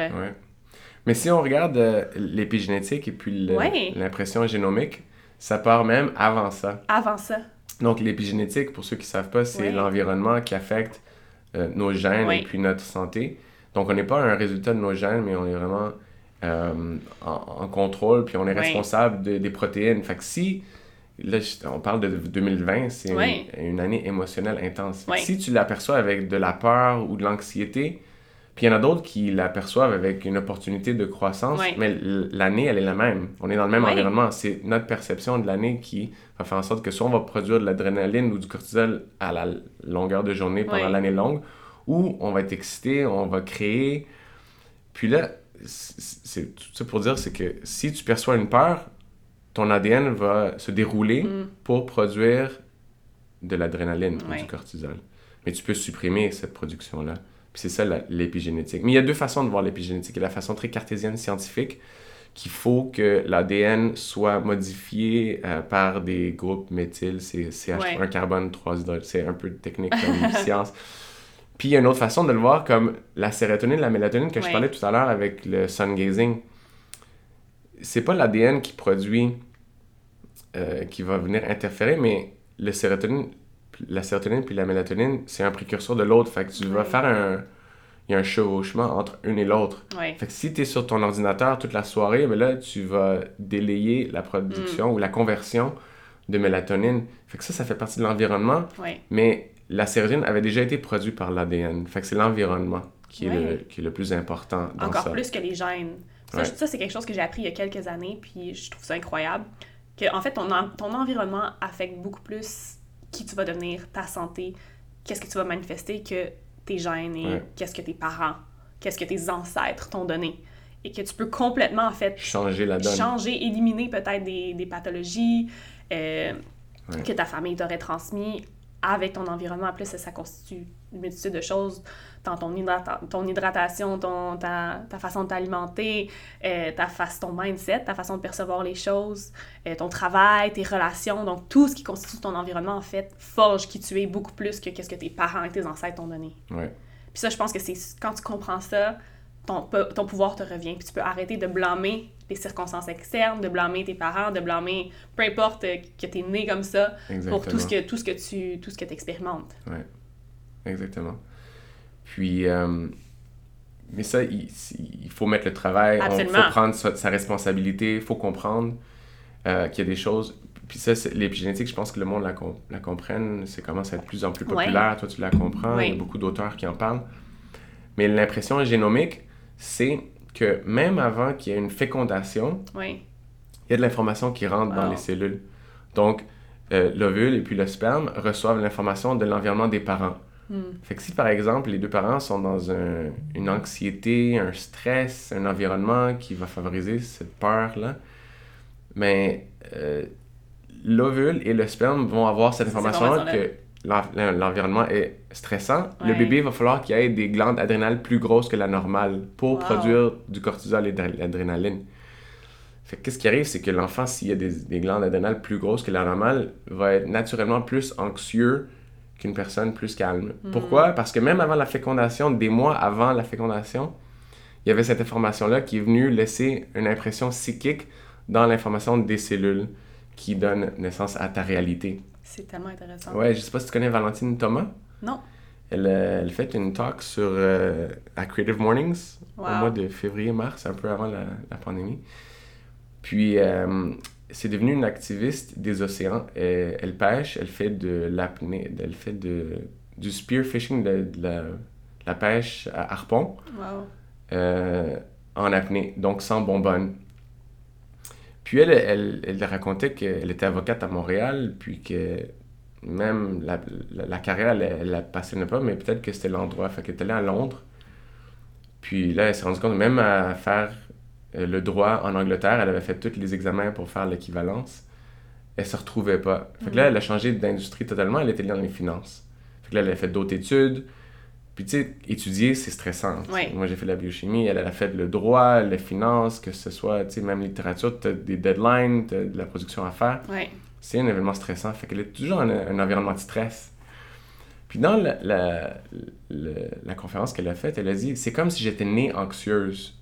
S2: Mais si on regarde euh, l'épigénétique et puis l'impression génomique, ça part même avant ça.
S1: Avant ça.
S2: Donc l'épigénétique, pour ceux qui ne savent pas, c'est l'environnement qui affecte euh, nos gènes et puis notre santé. Donc on n'est pas un résultat de nos gènes, mais on est vraiment euh, en, contrôle, puis on est responsable des protéines. Fait que si, là, on parle de 2020, c'est une, année émotionnelle intense. Si tu l'aperçois avec de la peur ou de l'anxiété, puis il y en a d'autres qui l'aperçoivent avec une opportunité de croissance, mais l'année, elle est la même. On est dans le même environnement. C'est notre perception de l'année qui va faire en sorte que soit on va produire de l'adrénaline ou du cortisol à la longueur de journée pendant l'année longue, ou on va être excité, on va créer. Puis là, c'est tout ça pour dire, c'est que si tu perçois une peur, ton ADN va se dérouler mm. pour produire de l'adrénaline ou du cortisol. Mais tu peux supprimer cette production-là c'est ça l'épigénétique. Mais il y a deux façons de voir l'épigénétique. Il y a la façon très cartésienne scientifique, qu'il faut que l'ADN soit modifié euh, par des groupes méthyl, c'est CH1 carbone 3 c'est un peu technique comme science. Puis il y a une autre façon de le voir comme la sérotonine, la mélatonine que je parlais tout à l'heure avec le sun gazing. C'est pas l'ADN qui produit, euh, qui va venir interférer, mais le sérotonine, la sérotonine puis la mélatonine, c'est un précurseur de l'autre. Fait que tu vas faire un... Il y a un chevauchement entre une et l'autre. Fait que si tu es sur ton ordinateur toute la soirée, mais là, tu vas délayer la production mm. ou la conversion de mélatonine. Fait que ça, ça fait partie de l'environnement. Mais la sérotonine avait déjà été produite par l'ADN. Fait que c'est l'environnement qui, est le, qui est le plus important
S1: dans Encore plus que les gènes. Ça, ça c'est quelque chose que j'ai appris il y a quelques années, puis je trouve ça incroyable. Que, en fait, ton, ton environnement affecte beaucoup plus qui tu vas devenir, ta santé, qu'est-ce que tu vas manifester que tes gènes et qu'est-ce que tes parents, qu'est-ce que tes ancêtres t'ont donné. Et que tu peux complètement, en fait,
S2: changer la donne.
S1: Changer, éliminer peut-être des, des, pathologies euh, que ta famille t'aurait transmis avec ton environnement. En plus, ça, ça constitue une multitude de choses dans ton, ton hydratation, ton, ta, ta façon de t'alimenter, euh, ta face, ton mindset, ta façon de percevoir les choses, euh, ton travail, tes relations. Donc, tout ce qui constitue ton environnement, en fait, forge qui tu es beaucoup plus que ce que tes parents et tes ancêtres t'ont donné.
S2: Ouais.
S1: Puis ça, je pense que c'est quand tu comprends ça, ton, ton pouvoir te revient. Puis tu peux arrêter de blâmer les circonstances externes, de blâmer tes parents, de blâmer peu importe que tu es né comme ça pour tout ce que, tout ce que tu tout ce que expérimentes.
S2: Oui, exactement. Puis, euh, mais ça, il, faut mettre le travail, il faut prendre sa, responsabilité, il faut comprendre euh, qu'il y a des choses. Puis ça, l'épigénétique, je pense que le monde la, la comprenne, c'est commence à être de plus en plus populaire, toi tu la comprends, il y a beaucoup d'auteurs qui en parlent. Mais l'impression génomique, c'est que même avant qu'il y ait une fécondation, il y a de l'information qui rentre dans les cellules. Donc, euh, l'ovule et puis le sperme reçoivent l'information de l'environnement des parents. Hmm. Fait que si par exemple les deux parents sont dans une anxiété, un stress, un environnement qui va favoriser cette peur-là, mais euh, l'ovule et le sperme vont avoir cette information que l'environnement est stressant, le bébé va falloir qu'il ait des glandes adrénales plus grosses que la normale pour produire du cortisol et de l'adrénaline. Fait qu'est-ce qui arrive, c'est que l'enfant, s'il a des, glandes adrénales plus grosses que la normale, va être naturellement plus anxieux qu'une personne plus calme. Hmm. Pourquoi? Parce que même avant la fécondation, des mois avant la fécondation, il y avait cette information-là qui est venue laisser une impression psychique dans l'information des cellules qui donne naissance à ta réalité.
S1: C'est tellement intéressant.
S2: Ouais, je sais pas si tu connais Valentine Thomas.
S1: Non.
S2: Elle, euh, elle fait une talk sur euh, à Creative Mornings au mois de février-mars, un peu avant la, la pandémie. Puis, euh, c'est devenu une activiste des océans. Elle, elle pêche, elle fait de l'apnée, elle fait de, du spearfishing, de, la, la, pêche à harpon
S1: wow.
S2: en apnée, donc sans bonbonne. Puis elle, elle, elle racontait qu'elle était avocate à Montréal, puis que même la, la, carrière, elle, elle la passionnait pas, mais peut-être que c'était l'endroit. Fait qu'elle est allée à Londres. Puis là, elle s'est rendue compte, même à faire euh, le droit en Angleterre, elle avait fait tous les examens pour faire l'équivalence. Elle se retrouvait pas. Fait que là, mm. elle a changé d'industrie totalement, elle était dans les finances. Fait que là, elle a fait d'autres études. Puis, tu sais, étudier, c'est stressant. Moi, j'ai fait la biochimie, elle, a fait le droit, les finances, que ce soit, tu sais, même littérature, tu as des deadlines, tu as de la production à faire. C'est un événement stressant. Fait qu'elle est toujours un, un environnement de stress. Puis dans la, la, la conférence qu'elle a faite, elle a dit c'est comme si j'étais née anxieuse.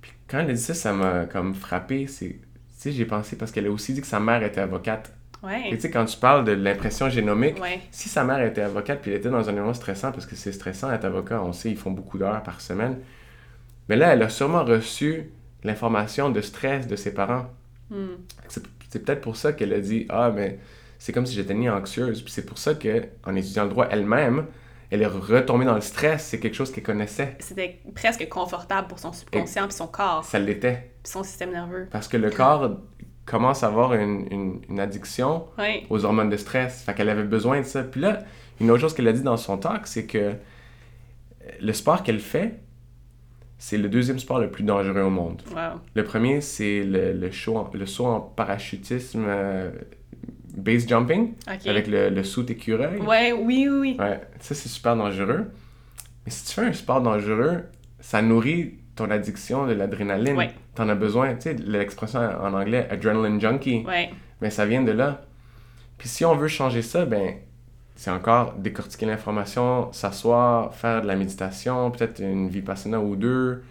S2: Puis quand elle a dit ça, ça m'a comme frappé. Tu sais, j'ai pensé parce qu'elle a aussi dit que sa mère était avocate.
S1: Ouais.
S2: Et tu sais, quand tu parles de l'impression génomique, si sa mère était avocate puis elle était dans un événement stressant, parce que c'est stressant d'être avocat, on sait, ils font beaucoup d'heures par semaine. Mais là, elle a sûrement reçu l'information de stress de ses parents.
S1: Hmm.
S2: C'est, peut-être pour ça qu'elle a dit Ah, mais c'est comme si j'étais née anxieuse. Puis c'est pour ça qu'en étudiant le droit elle-même, elle est retombée dans le stress. C'est quelque chose qu'elle connaissait.
S1: C'était presque confortable pour son subconscient puis son corps.
S2: Ça l'était.
S1: Puis son système nerveux.
S2: Parce que le corps commence à avoir une, une, addiction aux hormones de stress. Fait qu'elle avait besoin de ça. Puis là, une autre chose qu'elle a dit dans son talk, c'est que le sport qu'elle fait, c'est le deuxième sport le plus dangereux au monde.
S1: Wow.
S2: Le premier, c'est le, le, le saut en parachutisme euh, base jumping avec le, le saut écureuil.
S1: Ouais, oui, oui.
S2: Ouais, ça c'est super dangereux. Mais si tu fais un sport dangereux, ça nourrit ton addiction de l'adrénaline.
S1: Ouais.
S2: T'en as besoin, tu sais, l'expression en anglais adrenaline junkie.
S1: Ouais.
S2: Mais ça vient de là. Puis si on veut changer ça, ben c'est encore décortiquer l'information, s'asseoir, faire de la méditation, peut-être une vipassana ou deux,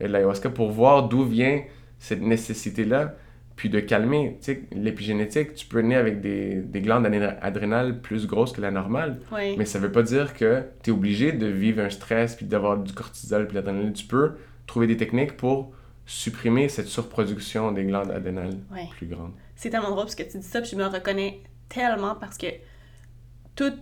S2: et de l'ayahuasca pour voir d'où vient cette nécessité-là puis de calmer. Tu sais, l'épigénétique, tu peux naître avec des, des, glandes adrénales plus grosses que la normale. Mais ça veut pas dire que tu es obligé de vivre un stress, puis d'avoir du cortisol, puis l'adrénaline. Tu peux trouver des techniques pour supprimer cette surproduction des glandes adrénales plus grandes.
S1: C'est tellement drôle parce que tu dis ça, puis je me reconnais tellement parce que toute,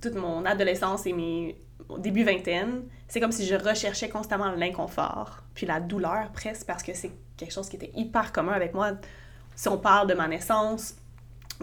S1: toute mon adolescence et mes début vingtaine, c'est comme si je recherchais constamment l'inconfort, puis la douleur presque, parce que c'est quelque chose qui était hyper commun avec moi. Si on parle de ma naissance,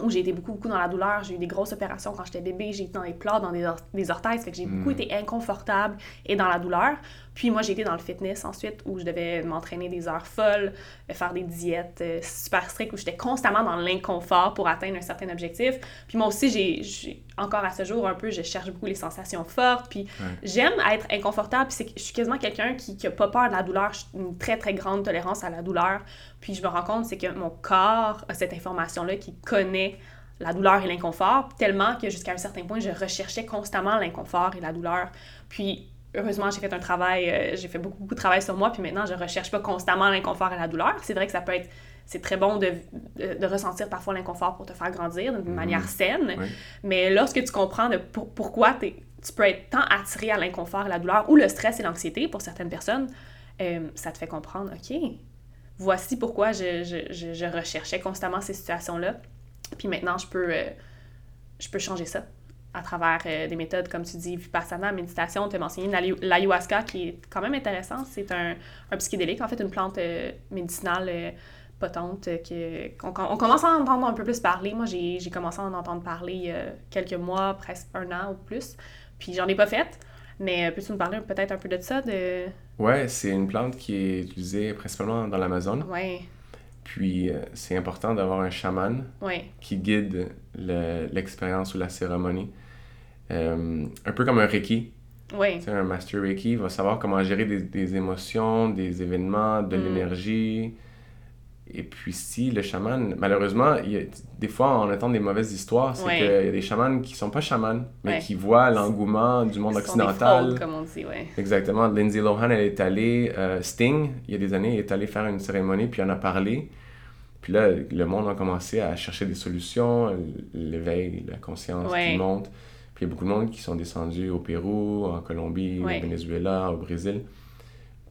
S1: où j'ai été beaucoup, beaucoup dans la douleur. J'ai eu des grosses opérations quand j'étais bébé. J'ai été dans les plats, dans des, des orthèses. Fait que j'ai beaucoup mm. été inconfortable et dans la douleur. Puis moi, j'ai été dans le fitness ensuite, où je devais m'entraîner des heures folles, euh, faire des diètes euh, super strictes, où j'étais constamment dans l'inconfort pour atteindre un certain objectif. Puis moi aussi, j'ai encore à ce jour un peu, je cherche beaucoup les sensations fortes. Puis j'aime être inconfortable. Puis je suis quasiment quelqu'un qui n'a pas peur de la douleur. J'ai une très, très grande tolérance à la douleur. Puis je me rends compte, c'est que mon corps a cette information-là qui connaît la douleur et l'inconfort, tellement que jusqu'à un certain point, je recherchais constamment l'inconfort et la douleur. Puis heureusement, j'ai fait un travail, euh, j'ai fait beaucoup, beaucoup de travail sur moi, puis maintenant, je recherche pas constamment l'inconfort et la douleur. C'est vrai que ça peut être, c'est très bon de, de, ressentir parfois l'inconfort pour te faire grandir d'une mhm. manière saine, mais lorsque tu comprends de pourquoi tu peux être tant attiré à l'inconfort et la douleur, ou le stress et l'anxiété pour certaines personnes, euh, ça te fait comprendre, OK, voici pourquoi je, je, je, recherchais constamment ces situations-là. Puis maintenant, je peux, euh, je peux changer ça à travers euh, des méthodes, comme tu dis, Vipassana, méditation. Tu as mentionné l'ayahuasca, qui est quand même intéressant. C'est un, un, psychédélique, en fait, une plante euh, médicinale potente qu'on on commence à en entendre un peu plus parler. Moi, j'ai commencé à en entendre parler il y a quelques mois, presque un an ou plus. Puis j'en ai pas fait. Mais peux-tu nous parler peut-être un peu de ça? De...
S2: Ouais, c'est une plante qui est utilisée principalement dans l'Amazon.
S1: Ouais.
S2: Puis euh, c'est important d'avoir un chaman qui guide l'expérience ou la cérémonie. Euh, un peu comme un Reiki.
S1: Oui.
S2: un Master Reiki va savoir comment gérer des, des émotions, des événements, de mm. l'énergie. Et puis si le chaman, malheureusement, il y a, des fois on entend des mauvaises histoires, c'est qu'il y a des chamans qui sont pas chamans, mais qui voient l'engouement du monde occidental.
S1: Sont des comme on dit, ouais.
S2: Exactement. Lindsay Lohan, elle est allée, euh, Sting, il y a des années, est allé faire une cérémonie, puis en a parlé. Puis là, le monde a commencé à chercher des solutions, l'éveil, la conscience qui monte. Puis il y a beaucoup de monde qui sont descendus au Pérou, en Colombie, au Venezuela, au Brésil.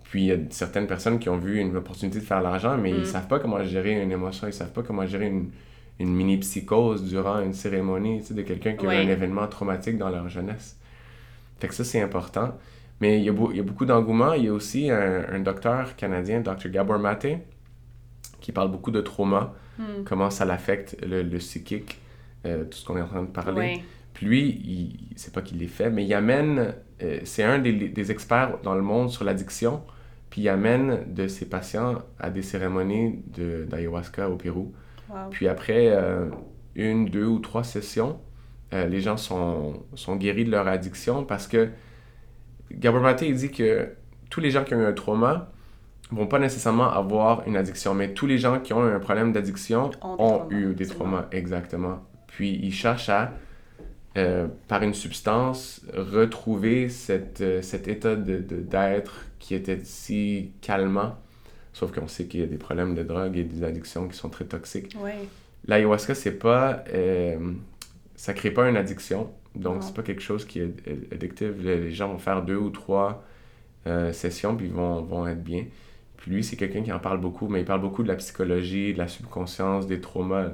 S2: Puis il y a certaines personnes qui ont vu une opportunité de faire l'argent, mais ils ne mm. savent pas comment gérer une émotion, ils ne savent pas comment gérer une, une mini-psychose durant une cérémonie de quelqu'un qui a eu un événement traumatique dans leur jeunesse. Fait que ça, c'est important. Mais il y a, il y a beaucoup d'engouement. Il y a aussi un, un, docteur canadien, Dr. Gabor Maté, qui parle beaucoup de trauma,
S1: Hmm.
S2: comment ça l'affecte, le, le psychique, euh, tout ce qu'on est en train de parler.
S1: Ouais.
S2: Puis lui, il, c'est pas qu'il les fait, mais il amène, euh, c'est un des, des experts dans le monde sur l'addiction, puis il amène de ses patients à des cérémonies de, d'ayahuasca au Pérou.
S1: Wow.
S2: Puis après euh, une, deux ou trois sessions, euh, les gens sont, sont guéris de leur addiction parce que Gabor Maté, il dit que tous les gens qui ont eu un trauma vont pas nécessairement avoir une addiction, mais tous les gens qui ont eu un problème d'addiction
S1: Ont
S2: eu des traumas, exactement. Puis ils cherchent à, euh, par une substance, retrouver cette, euh, cet état de, de- d'être qui était si calmant. Sauf qu'on sait qu'il y a des problèmes de drogue et des addictions qui sont très toxiques.
S1: Ouais.
S2: L'ayahuasca, c'est pas. euh, ça crée pas une addiction. Donc,
S1: Non.
S2: c'est pas quelque chose qui est addictif. Les gens vont faire deux ou trois sessions, puis ils vont, vont être bien. Puis lui, c'est quelqu'un qui en parle beaucoup, mais il parle beaucoup de la psychologie, de la subconscience, des traumas.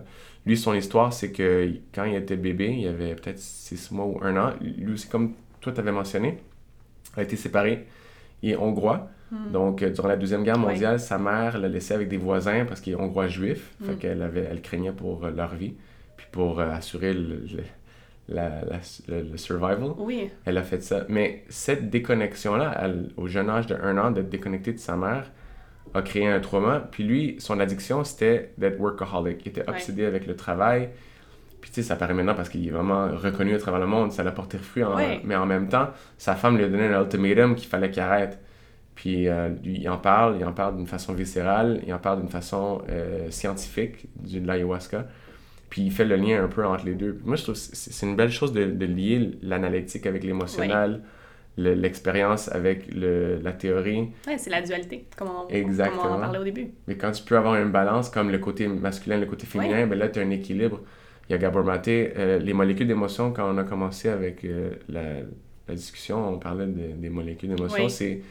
S2: Lui, son histoire, c'est que quand il était bébé, il avait peut-être six mois ou un an. Lui aussi, comme toi, t'avais mentionné, a été séparé. Il est hongrois.
S1: Hmm.
S2: Donc, euh, durant la Deuxième Guerre
S1: Ouais.
S2: mondiale, sa mère l'a laissé avec des voisins parce qu'il est hongrois juif.
S1: Mm.
S2: Fait qu'elle avait, elle craignait pour euh, leur vie. Puis pour euh, assurer le, le, la- la- le- le survival,
S1: Oui.
S2: elle a fait ça. Mais cette déconnexion-là, au jeune âge de un an, d'être déconnecté de sa mère, a créé un trauma. Puis lui, son addiction, c'était d'être workaholic. Il était
S1: Ouais.
S2: obsédé avec le travail. Puis tu sais, ça paraît maintenant parce qu'il est vraiment reconnu à travers le monde, ça l'a porté fruit. en-
S1: Ouais.
S2: Mais en même temps, sa femme lui a donné un ultimatum qu'il fallait qu'il arrête. Puis euh, lui, il en parle, il en parle d'une façon viscérale, il en parle d'une façon euh, scientifique, du, de l'ayahuasca. Puis il fait le lien un peu entre les deux. Moi, je trouve que c'est une belle chose de, de lier l'analytique avec l'émotionnel, l'expérience avec le, la théorie.
S1: Ouais, c'est la dualité, comme on,
S2: Exactement.
S1: comme on en parlait au début.
S2: Mais quand tu peux avoir une balance, comme le côté masculin, le côté féminin, ben là, tu as un équilibre. Il y a Gabor Maté, euh, les molécules d'émotion, quand on a commencé avec euh, la, la discussion, on parlait de- des molécules d'émotion,
S1: Oui.
S2: c'est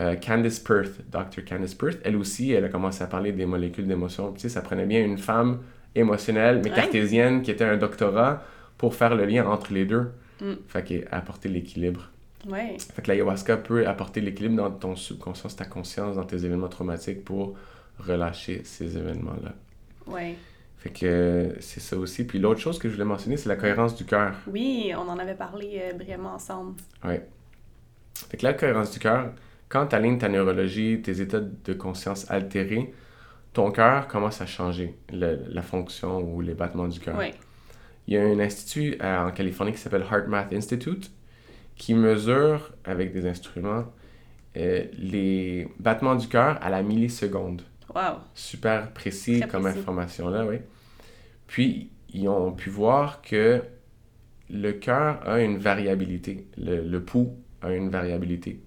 S2: euh, Candice Perth, Dr. Candice Perth. Elle aussi, elle a commencé à parler des molécules d'émotion. Tu sais, ça prenait bien une femme émotionnelle, mais
S1: Ouais.
S2: cartésienne, qui était un doctorat, pour faire le lien entre les deux.
S1: Mm.
S2: Fait qu'elle apporter l'équilibre.
S1: Ouais.
S2: Fait que l'ayahuasca peut apporter l'équilibre dans ton subconscient, ta conscience, dans tes événements traumatiques pour relâcher ces événements-là.
S1: Ouais.
S2: Fait que euh, c'est ça aussi. Puis l'autre chose que je voulais mentionner, c'est la cohérence du cœur.
S1: Oui, on en avait parlé euh, brièvement ensemble.
S2: Ouais. Fait que la cohérence du cœur, quand tu alignes ta neurologie, tes états de conscience altérés, ton cœur commence à changer, le- la fonction ou les battements du cœur.
S1: Ouais.
S2: Il y a un institut euh, en Californie qui s'appelle HeartMath Institute qui mesure avec des instruments euh, les battements du cœur à la milliseconde.
S1: Wow.
S2: Super précis
S1: Très
S2: comme
S1: précis.
S2: information là, oui. Puis ils ont pu voir que le cœur a une variabilité, le, le pouls a une variabilité.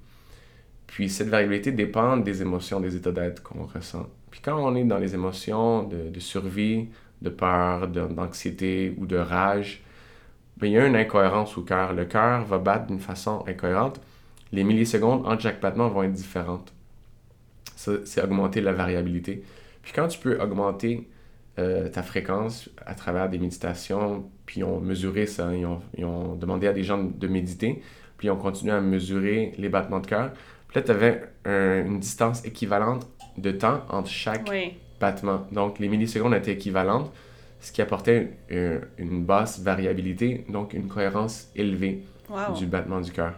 S2: Puis cette variabilité dépend des émotions, des états d'être qu'on ressent. Puis quand on est dans les émotions de, de survie, de peur, d'anxiété ou de rage, ben, il y a une incohérence au cœur. Le cœur va battre d'une façon incohérente. Les millisecondes entre chaque battement vont être différentes. Ça, c'est augmenter la variabilité. Puis quand tu peux augmenter euh, ta fréquence à travers des méditations, puis ils ont mesuré ça, ils ont, ils ont demandé à des gens de méditer, puis ils ont continué à mesurer les battements de cœur. Puis là, tu avais une distance équivalente de temps entre chaque
S1: Oui.
S2: battement. Donc, les millisecondes étaient équivalentes, ce qui apportait une basse variabilité, donc une cohérence élevée
S1: Wow.
S2: du battement du cœur.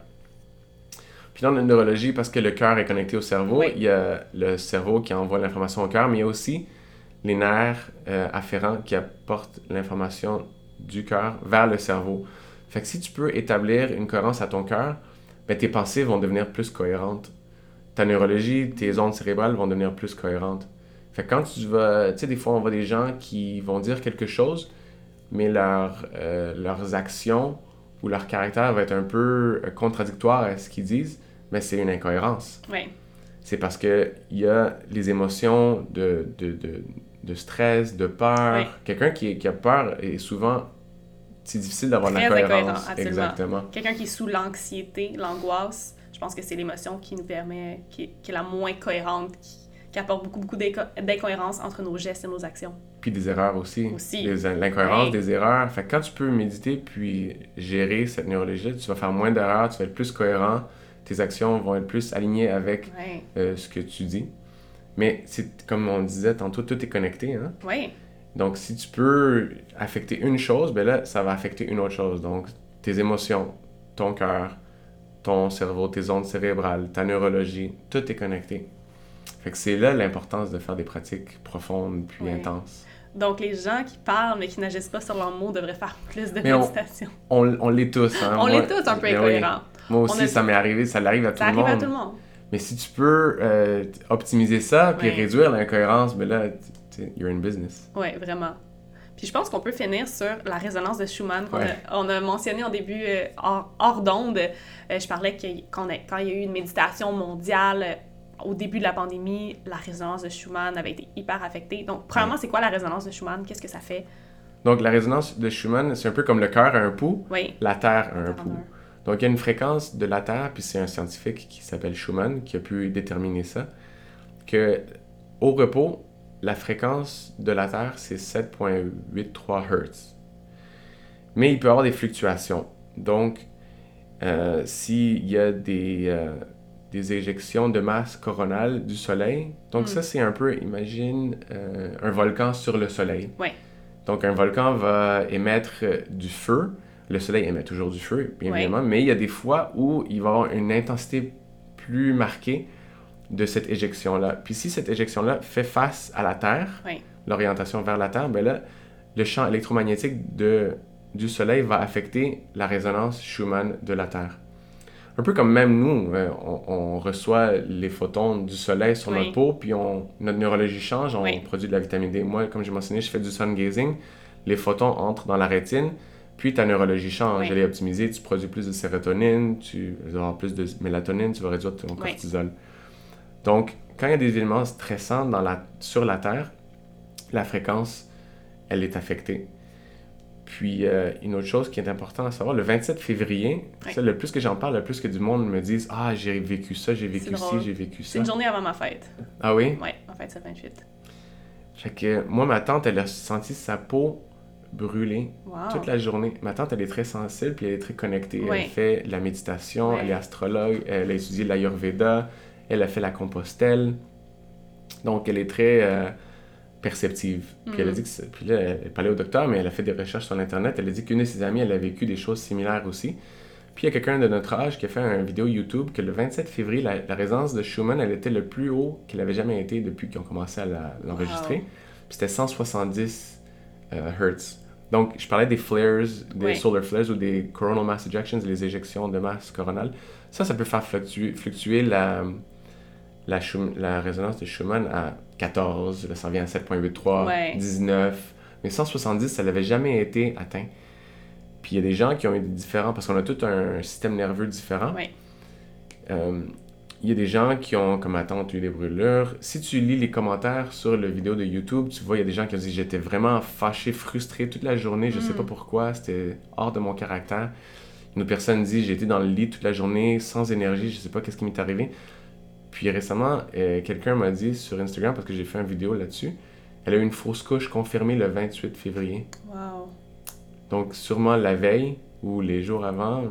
S2: Puis dans la neurologie, parce que le cœur est connecté au cerveau,
S1: Oui.
S2: il y a le cerveau qui envoie l'information au cœur, mais il y a aussi les nerfs euh, afférents qui apportent l'information du cœur vers le cerveau. Fait que si tu peux établir une cohérence à ton cœur, ben, tes pensées vont devenir plus cohérentes. Ta neurologie, tes ondes cérébrales vont devenir plus cohérentes. Fait que quand tu vas... Tu sais, des fois, on voit des gens qui vont dire quelque chose, mais leur, euh, leurs actions ou leur caractère va être un peu euh, contradictoire à ce qu'ils disent, mais c'est une incohérence.
S1: Oui.
S2: C'est parce que il y a les émotions de, de, de, de stress, de peur.
S1: Oui.
S2: Quelqu'un qui, qui a peur est souvent... C'est difficile d'avoir de la cohérence. Exactement.
S1: Quelqu'un qui est sous l'anxiété, l'angoisse, je pense que c'est l'émotion qui nous permet, qui, qui est la moins cohérente, qui, qui apporte beaucoup, beaucoup d'inco- d'incohérence entre nos gestes et nos actions.
S2: Puis des erreurs aussi.
S1: Aussi.
S2: L'incohérence
S1: Ouais.
S2: des erreurs. Fait que quand tu peux méditer puis gérer cette neurologie, tu vas faire moins d'erreurs, tu vas être plus cohérent, tes actions vont être plus alignées avec
S1: Ouais.
S2: euh, ce que tu dis. Mais c'est comme on disait tantôt, tout est connecté. Hein?
S1: Oui.
S2: Donc, si tu peux affecter une chose, ben là, ça va affecter une autre chose. Donc, tes émotions, ton cœur, ton cerveau, tes ondes cérébrales, ta neurologie, tout est connecté. Fait que c'est là l'importance de faire des pratiques profondes puis intenses.
S1: Donc, les gens qui parlent mais qui n'agissent pas sur leurs mots devraient faire plus de méditation.
S2: On, on, l'est tous. Hein?
S1: on l'est tous un peu ben incohérents.
S2: Moi aussi, ça m'est arrivé, ça l'arrive à tout le monde.
S1: Ça arrive à tout le monde.
S2: Mais si tu peux euh, optimiser ça puis réduire l'incohérence, ben là, you're in business.
S1: Oui, vraiment. Puis je pense qu'on peut finir sur la résonance de Schumann qu'on a, on a mentionné en début euh, hors, d'onde. Euh, je parlais que quand, il y a eu une méditation mondiale au début de la pandémie, la résonance de Schumann avait été hyper affectée. Donc, premièrement, c'est quoi la résonance de Schumann? Qu'est-ce que ça fait?
S2: Donc, la résonance de Schumann, c'est un peu comme le cœur a un pouls, la Terre a un pouls. Donc, il y a une fréquence de la Terre, puis c'est un scientifique qui s'appelle Schumann qui a pu déterminer ça, que au repos, la fréquence de la Terre, c'est 7.83 Hz. Mais il peut y avoir des fluctuations. Donc, euh, s'il y a des, euh, des éjections de masse coronale du Soleil. Donc ça, hmm. c'est un peu, imagine, euh, un volcan sur le Soleil.
S1: Ouais.
S2: Donc un volcan va émettre euh, du feu. Le Soleil émet toujours du feu, bien évidemment, mais il y a des fois où il va avoir une intensité plus marquée de cette éjection-là. Puis si cette éjection-là fait face à la Terre, l'orientation vers la Terre, ben là, le champ électromagnétique de, du Soleil va affecter la résonance Schumann de la Terre un peu comme même nous, euh, on, reçoit les photons du soleil sur notre peau, puis on, notre neurologie change, on produit de la vitamine D. Moi, comme j'ai mentionné, je fais du sun gazing, les photons entrent dans la rétine, puis ta neurologie change, elle est optimisée, tu produis plus de sérotonine, tu vas avoir plus de mélatonine, tu vas réduire ton cortisol. Donc, quand il y a des éléments stressants dans la, sur la Terre, la fréquence, elle est affectée. Puis, euh, une autre chose qui est importante à savoir, le 27 février, le plus que j'en parle, le plus que du monde me dise Ah, j'ai vécu ça, j'ai vécu ci, j'ai vécu ça.
S1: C'est une journée avant ma fête.
S2: Ah oui?
S1: Oui, ma fête, c'est le 28.
S2: Fait que moi, ma tante, elle a senti sa peau brûler toute la journée. Ma tante, elle est très sensible, puis elle est très connectée. Elle fait la méditation, elle est astrologue, elle a étudié l'Ayurveda, elle a fait la Compostelle. Donc, elle est très. Euh, perceptive. Puis elle a mm. dit que puis là, elle parlait au docteur, mais elle a fait des recherches sur Internet. Elle a dit qu'une de ses amies, elle a vécu des choses similaires aussi. Puis il y a quelqu'un de notre âge qui a fait une vidéo YouTube que le 27 février, la, résonance de Schumann, elle était le plus haut qu'elle avait jamais été depuis qu'ils ont commencé à l'enregistrer. Puis c'était 170 euh, Hertz. Donc, je parlais des flares, des solar flares ou des coronal mass ejections, les éjections de masse coronale. Ça, ça peut faire fluctuer, fluctuer la, la, la résonance de Schumann à 14, là, ça revient à 7.83, 19. Mais 170, ça n'avait jamais été atteint. Puis il y a des gens qui ont eu des différents, parce qu'on a tout un système nerveux différent. Euh, il y a des gens qui ont, comme attente, eu des brûlures. Si tu lis les commentaires sur le vidéo de YouTube, tu vois, il y a des gens qui ont dit j'étais vraiment fâché, frustré toute la journée, je ne sais pas mm. pourquoi, c'était hors de mon caractère. Une autre personne dit j'ai été dans le lit toute la journée, sans énergie, je ne sais pas qu'est-ce qui m'est arrivé. Puis récemment, euh, quelqu'un m'a dit sur Instagram, parce que j'ai fait une vidéo là-dessus, elle a eu une fausse couche confirmée le 28 février.
S1: Wow.
S2: Donc sûrement la veille ou les jours avant,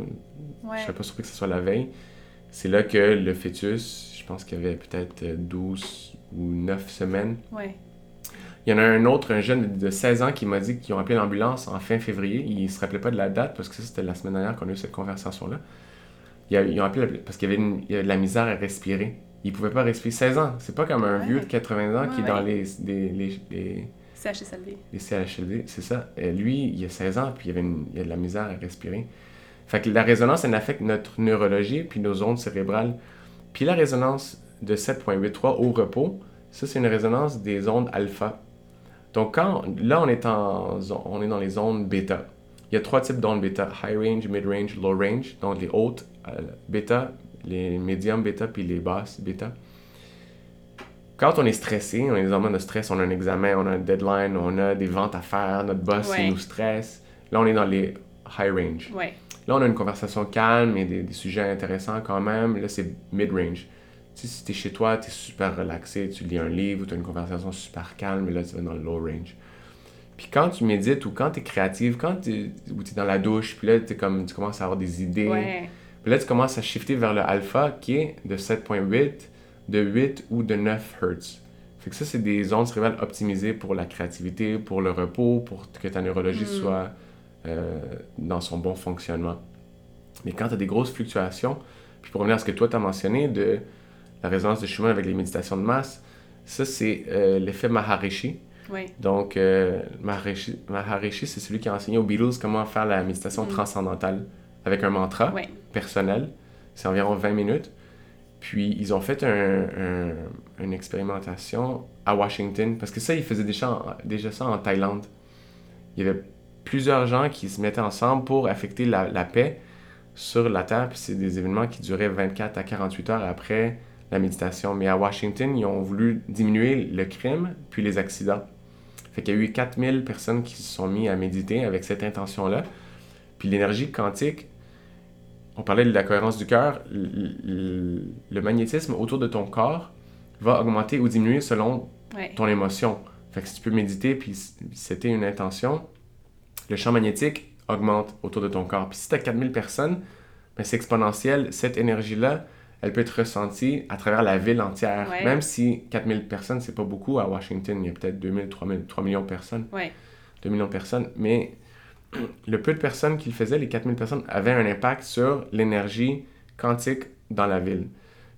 S2: je serais pas surpris que ce soit la veille, c'est là que le fœtus, je pense qu'il y avait peut-être 12 ou 9 semaines.
S1: Ouais.
S2: Il y en a un autre, un jeune de 16 ans, qui m'a dit qu'ils ont appelé l'ambulance en fin février. Il se rappelait pas de la date parce que c'était la semaine dernière qu'on a eu cette conversation-là. Ils ont appelé parce qu'il y avait, il y avait de la misère à respirer il pouvait pas respirer 16 ans. C'est pas comme un vieux de 80 ans qui est dans les, les, les, les
S1: CHSLD.
S2: Les CHSLD, c'est ça. Et lui, il a 16 ans, puis il, avait il a de la misère à respirer. Fait que la résonance, elle affecte notre neurologie, puis nos ondes cérébrales. Puis la résonance de 7.83 au repos, ça, c'est une résonance des ondes alpha. Donc, quand, là, on est, en, on est dans les ondes bêta. Il y a trois types d'ondes bêta, high range, mid range, low range. Donc, les hautes euh, bêta, les médiums bêta puis les basses bêta. Quand on est stressé, on est dans un moment de stress, on a un examen, on a un deadline, on a des ventes à faire, notre boss nous stresse. Là, on est dans les high range. Là, on a une conversation calme et des, sujets intéressants quand même. Là, c'est mid range. Tu sais, si t'es chez toi, t'es super relaxé, tu lis un livre ou t'as une conversation super calme, et là, tu vas dans le low range. Puis quand tu médites ou quand tu es créative, quand tu es dans la douche, puis là, comme, tu commences à avoir des idées. Puis là, tu commences à shifter vers le alpha qui est de 7.8, de 8 ou de 9 Hz. Fait que ça, c'est des ondes cérébrales optimisées pour la créativité, pour le repos, pour que ta neurologie
S1: Mm.
S2: soit euh, dans son bon fonctionnement. Mais quand tu as des grosses fluctuations, puis pour revenir à ce que toi tu as mentionné de la résonance de Schumann avec les méditations de masse, ça c'est euh, l'effet Maharishi.
S1: Oui.
S2: Donc, euh, Maharishi, Maharishi c'est celui qui a enseigné aux Beatles comment faire la méditation
S1: Mm.
S2: transcendantale avec un mantra
S1: Oui.
S2: Personnel. C'est environ 20 minutes. Puis, ils ont fait un- un- une expérimentation à Washington, parce que ça, ils faisaient déjà, ça en Thaïlande. Il y avait plusieurs gens qui se mettaient ensemble pour affecter la, la paix sur la Terre. Puis, c'est des événements qui duraient 24 à 48 heures après la méditation. Mais à Washington, ils ont voulu diminuer le crime puis les accidents. Fait qu'il y a eu 4000 personnes qui se sont mis à méditer avec cette intention-là. Puis l'énergie quantique, on parlait de la cohérence du cœur, le magnétisme autour de ton corps va augmenter ou diminuer selon ton émotion. Fait que si tu peux méditer, puis c'était une intention, le champ magnétique augmente autour de ton corps. Puis si tu as 4000 personnes, ben c'est exponentiel. Cette énergie-là, elle peut être ressentie à travers la ville entière.
S1: Ouais.
S2: Même si 4000 personnes, c'est pas beaucoup. À Washington, il y a peut-être 2000, 3000, 3 millions de personnes.
S1: Oui.
S2: 2 millions de personnes. Mais le peu de personnes qui le faisaient, les 4000 personnes, avaient un impact sur l'énergie quantique dans la ville.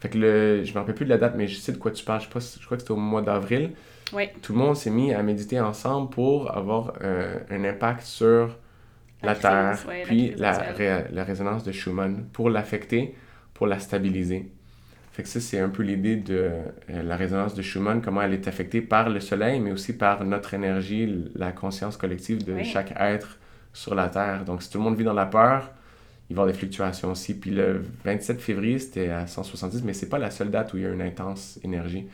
S2: Fait que le, je me rappelle plus de la date, mais je sais de quoi tu parles. Je, sais pas si- je crois que c'était au mois d'avril.
S1: Oui.
S2: Tout le monde s'est mis à méditer ensemble pour avoir euh, un impact sur la,
S1: La
S2: Terre,
S1: crise, ouais, la
S2: puis la,
S1: actuelle.
S2: ré- la résonance de Schumann, pour l'affecter, pour la stabiliser. Fait que ça, c'est un peu l'idée de euh, la résonance de Schumann, comment elle est affectée par le Soleil, mais aussi par notre énergie, la conscience collective de
S1: Oui.
S2: chaque être sur la Terre. Donc, si tout le monde vit dans la peur, il va y avoir des fluctuations aussi. Puis le 27 février, c'était à 170, mais c'est pas la seule date où il y a une intense énergie.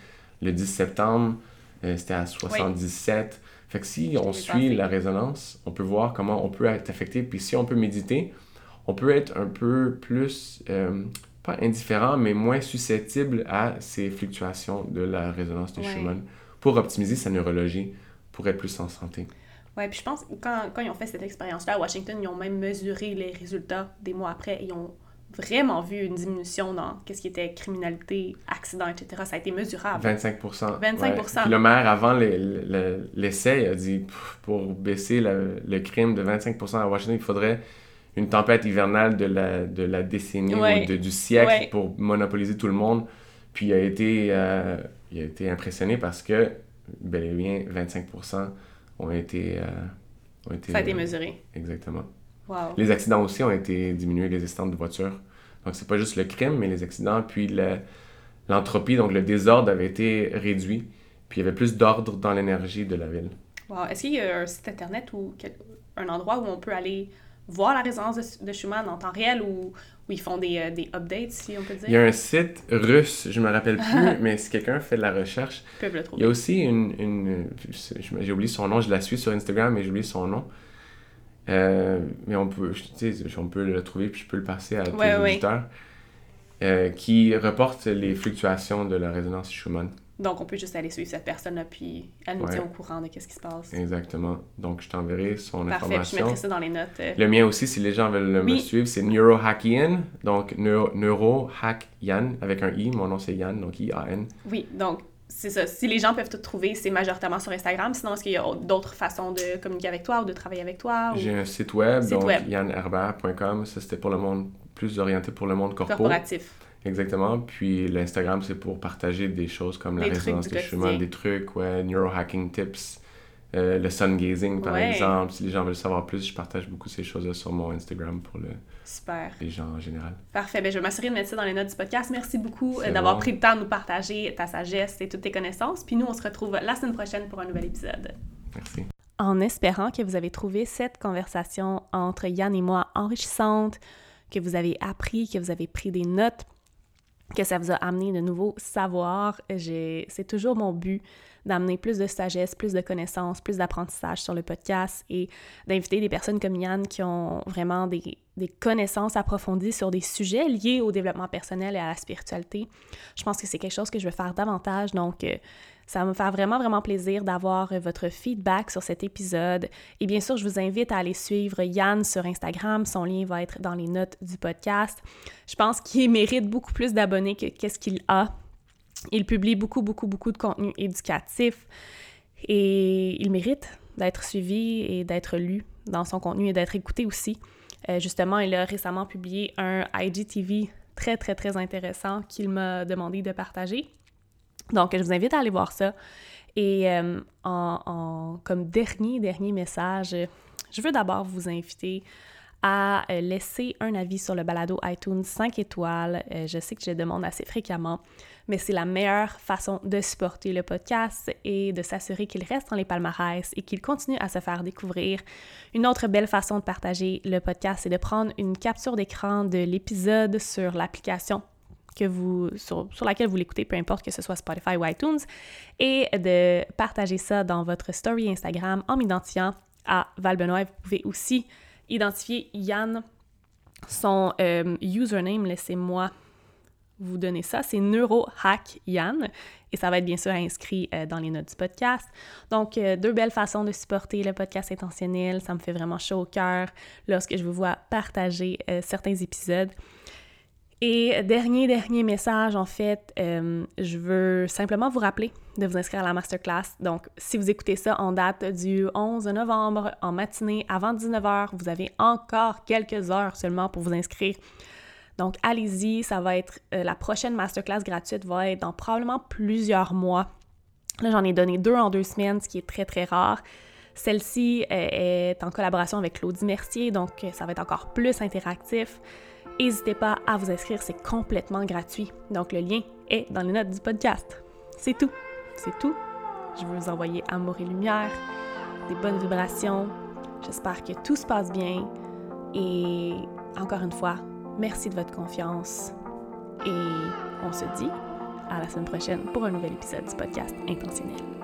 S2: Le 10 septembre, euh, c'était à 77. Fait que si on suit la résonance, on peut voir comment on peut être affecté. Puis si on peut méditer, on peut être un peu plus, euh, pas indifférent, mais moins susceptible à ces fluctuations de la résonance de. Schumann pour optimiser sa neurologie, pour être plus en santé.
S1: Ouais, puis je pense que quand, quand ils ont fait cette expérience-là à Washington, ils ont même mesuré les résultats des mois après. Ils ont vraiment vu une diminution dans qu'est-ce qui était criminalité, accident, etc. Ça a été mesurable.
S2: 25
S1: 25
S2: ouais. Puis le maire, avant les- le- l'essai, a dit pour baisser le, le crime de 25% à Washington, il faudrait une tempête hivernale de la, de la décennie
S1: Ouais.
S2: ou de- du siècle
S1: Ouais.
S2: pour monopoliser tout le monde. Puis il a été, euh, il a été impressionné parce que, bel et bien, 25 ont été, euh, ont été.
S1: Ça a été
S2: euh,
S1: mesuré.
S2: Exactement.
S1: Wow.
S2: Les accidents aussi ont été diminués, les accidents de voiture. Donc, c'est pas juste le crime, mais les accidents, puis le- l'entropie, donc le désordre avait été réduit. Puis il y avait plus d'ordre dans l'énergie de la ville.
S1: Wow. Est-ce qu'il y a un site internet ou un endroit où on peut aller voir la résonance de, de Schumann en temps réel ou où ils font des, euh, des updates, si on peut dire?
S2: Il y a un site russe, je me rappelle plus, mais si quelqu'un fait de la recherche,
S1: Ils peuvent le
S2: il y a aussi une... une j'ai oublié son nom, je la suis sur Instagram, mais j'ai oublié son nom. Euh, mais on peut, on peut le trouver, puis je peux le passer à tous
S1: Ouais,
S2: les
S1: ouais.
S2: auditeurs. euh, qui reporte les fluctuations de la résonance Schumann.
S1: Donc, on peut juste aller suivre cette personne-là, puis elle nous
S2: Ouais.
S1: tient au courant de qu'est-ce qui se passe.
S2: Exactement. Donc, je t'enverrai son
S1: Parfait, puis je
S2: information.
S1: mettrai ça dans les notes. euh,
S2: Le mien aussi, si les gens veulent me suivre, c'est NeuroHackian. Donc, Neuro, NeuroHackYan avec un I. Mon nom, c'est Yann, donc I-A-N.
S1: Oui, donc c'est ça. Si les gens peuvent te trouver, c'est majoritairement sur Instagram. Sinon, est-ce qu'il y a d'autres façons de communiquer avec toi ou de travailler avec toi? Ou...
S2: J'ai un site web,
S1: Site
S2: donc yannherbert.com. Ça, c'était pour le monde, plus orienté pour le monde corpo.
S1: Corporatif.
S2: Exactement. Puis l'Instagram, c'est pour partager des choses comme la
S1: Des trucs
S2: résonance
S1: du
S2: de Schumann,
S1: quotidien.
S2: des trucs, ouais, neurohacking tips, euh, le sun gazing, par
S1: Ouais.
S2: exemple. Si les gens veulent savoir plus, je partage beaucoup ces choses-là sur mon Instagram pour le-
S1: Super.
S2: les gens en général.
S1: Parfait. Ben, je vais m'assurer de mettre ça dans les notes du podcast. Merci beaucoup euh, d'avoir
S2: bon.
S1: pris le temps de nous partager ta sagesse et toutes tes connaissances. Puis nous, on se retrouve la semaine prochaine pour un nouvel épisode.
S2: Merci.
S1: En espérant que vous avez trouvé cette conversation entre Yann et moi enrichissante, que vous avez appris, que vous avez pris des notes, que ça vous a amené de nouveaux savoirs. C'est toujours mon but d'amener plus de sagesse, plus de connaissances, plus d'apprentissage sur le podcast et d'inviter des personnes comme Yann qui ont vraiment des, des connaissances approfondies sur des sujets liés au développement personnel et à la spiritualité. Je pense que c'est quelque chose que je veux faire davantage, donc euh, ça me faire vraiment, vraiment plaisir d'avoir euh, votre feedback sur cet épisode. Et bien sûr, je vous invite à aller suivre Yann sur Instagram. Son lien va être dans les notes du podcast. Je pense qu'il mérite beaucoup plus d'abonnés que qu'est-ce qu'il a. Il publie beaucoup, beaucoup, beaucoup de contenu éducatif et il mérite d'être suivi et d'être lu dans son contenu et d'être écouté aussi. Euh, justement, il a récemment publié un IGTV très, très, très intéressant qu'il m'a demandé de partager. Donc, je vous invite à aller voir ça. Et euh, en, comme dernier, dernier message, je veux d'abord vous inviter à euh, laisser un avis sur le balado iTunes 5 étoiles. je sais que je le demande assez fréquemment mais c'est la meilleure façon de supporter le podcast et de s'assurer qu'il reste dans les palmarès et qu'il continue à se faire découvrir. Une autre belle façon de partager le podcast, c'est de prendre une capture d'écran de l'épisode sur l'application que vous, sur, laquelle vous l'écoutez, peu importe que ce soit Spotify ou iTunes, et de partager ça dans votre story Instagram en m'identifiant à Val Benoît. Vous pouvez aussi identifier Yann, son euh, username, laissez-moi vous donner ça. C'est NeuroHack Yann et ça va être bien sûr inscrit euh, dans les notes du podcast. Donc, euh, deux belles façons de supporter le podcast intentionnel. Ça me fait vraiment chaud au cœur lorsque je vous vois partager certains épisodes. Et dernier, dernier message, en fait, je veux simplement vous rappeler de vous inscrire à la masterclass. Donc, si vous écoutez ça en date du 11 novembre, en matinée, avant 19h, vous avez encore quelques heures seulement pour vous inscrire. Donc, allez-y, ça va être euh, la prochaine masterclass gratuite va être dans probablement plusieurs mois. Là, j'en ai donné deux en deux semaines, ce qui est très, très rare. Celle-ci euh, est en collaboration avec Claudie Mercier, donc euh, ça va être encore plus interactif. N'hésitez pas à vous inscrire, c'est complètement gratuit. Donc, le lien est dans les notes du podcast. C'est tout. C'est tout. Je veux vous envoyer amour et lumière, des bonnes vibrations. J'espère que tout se passe bien. Et encore une fois, Merci de votre confiance et on se dit à la semaine prochaine pour un nouvel épisode du podcast Intentionnel.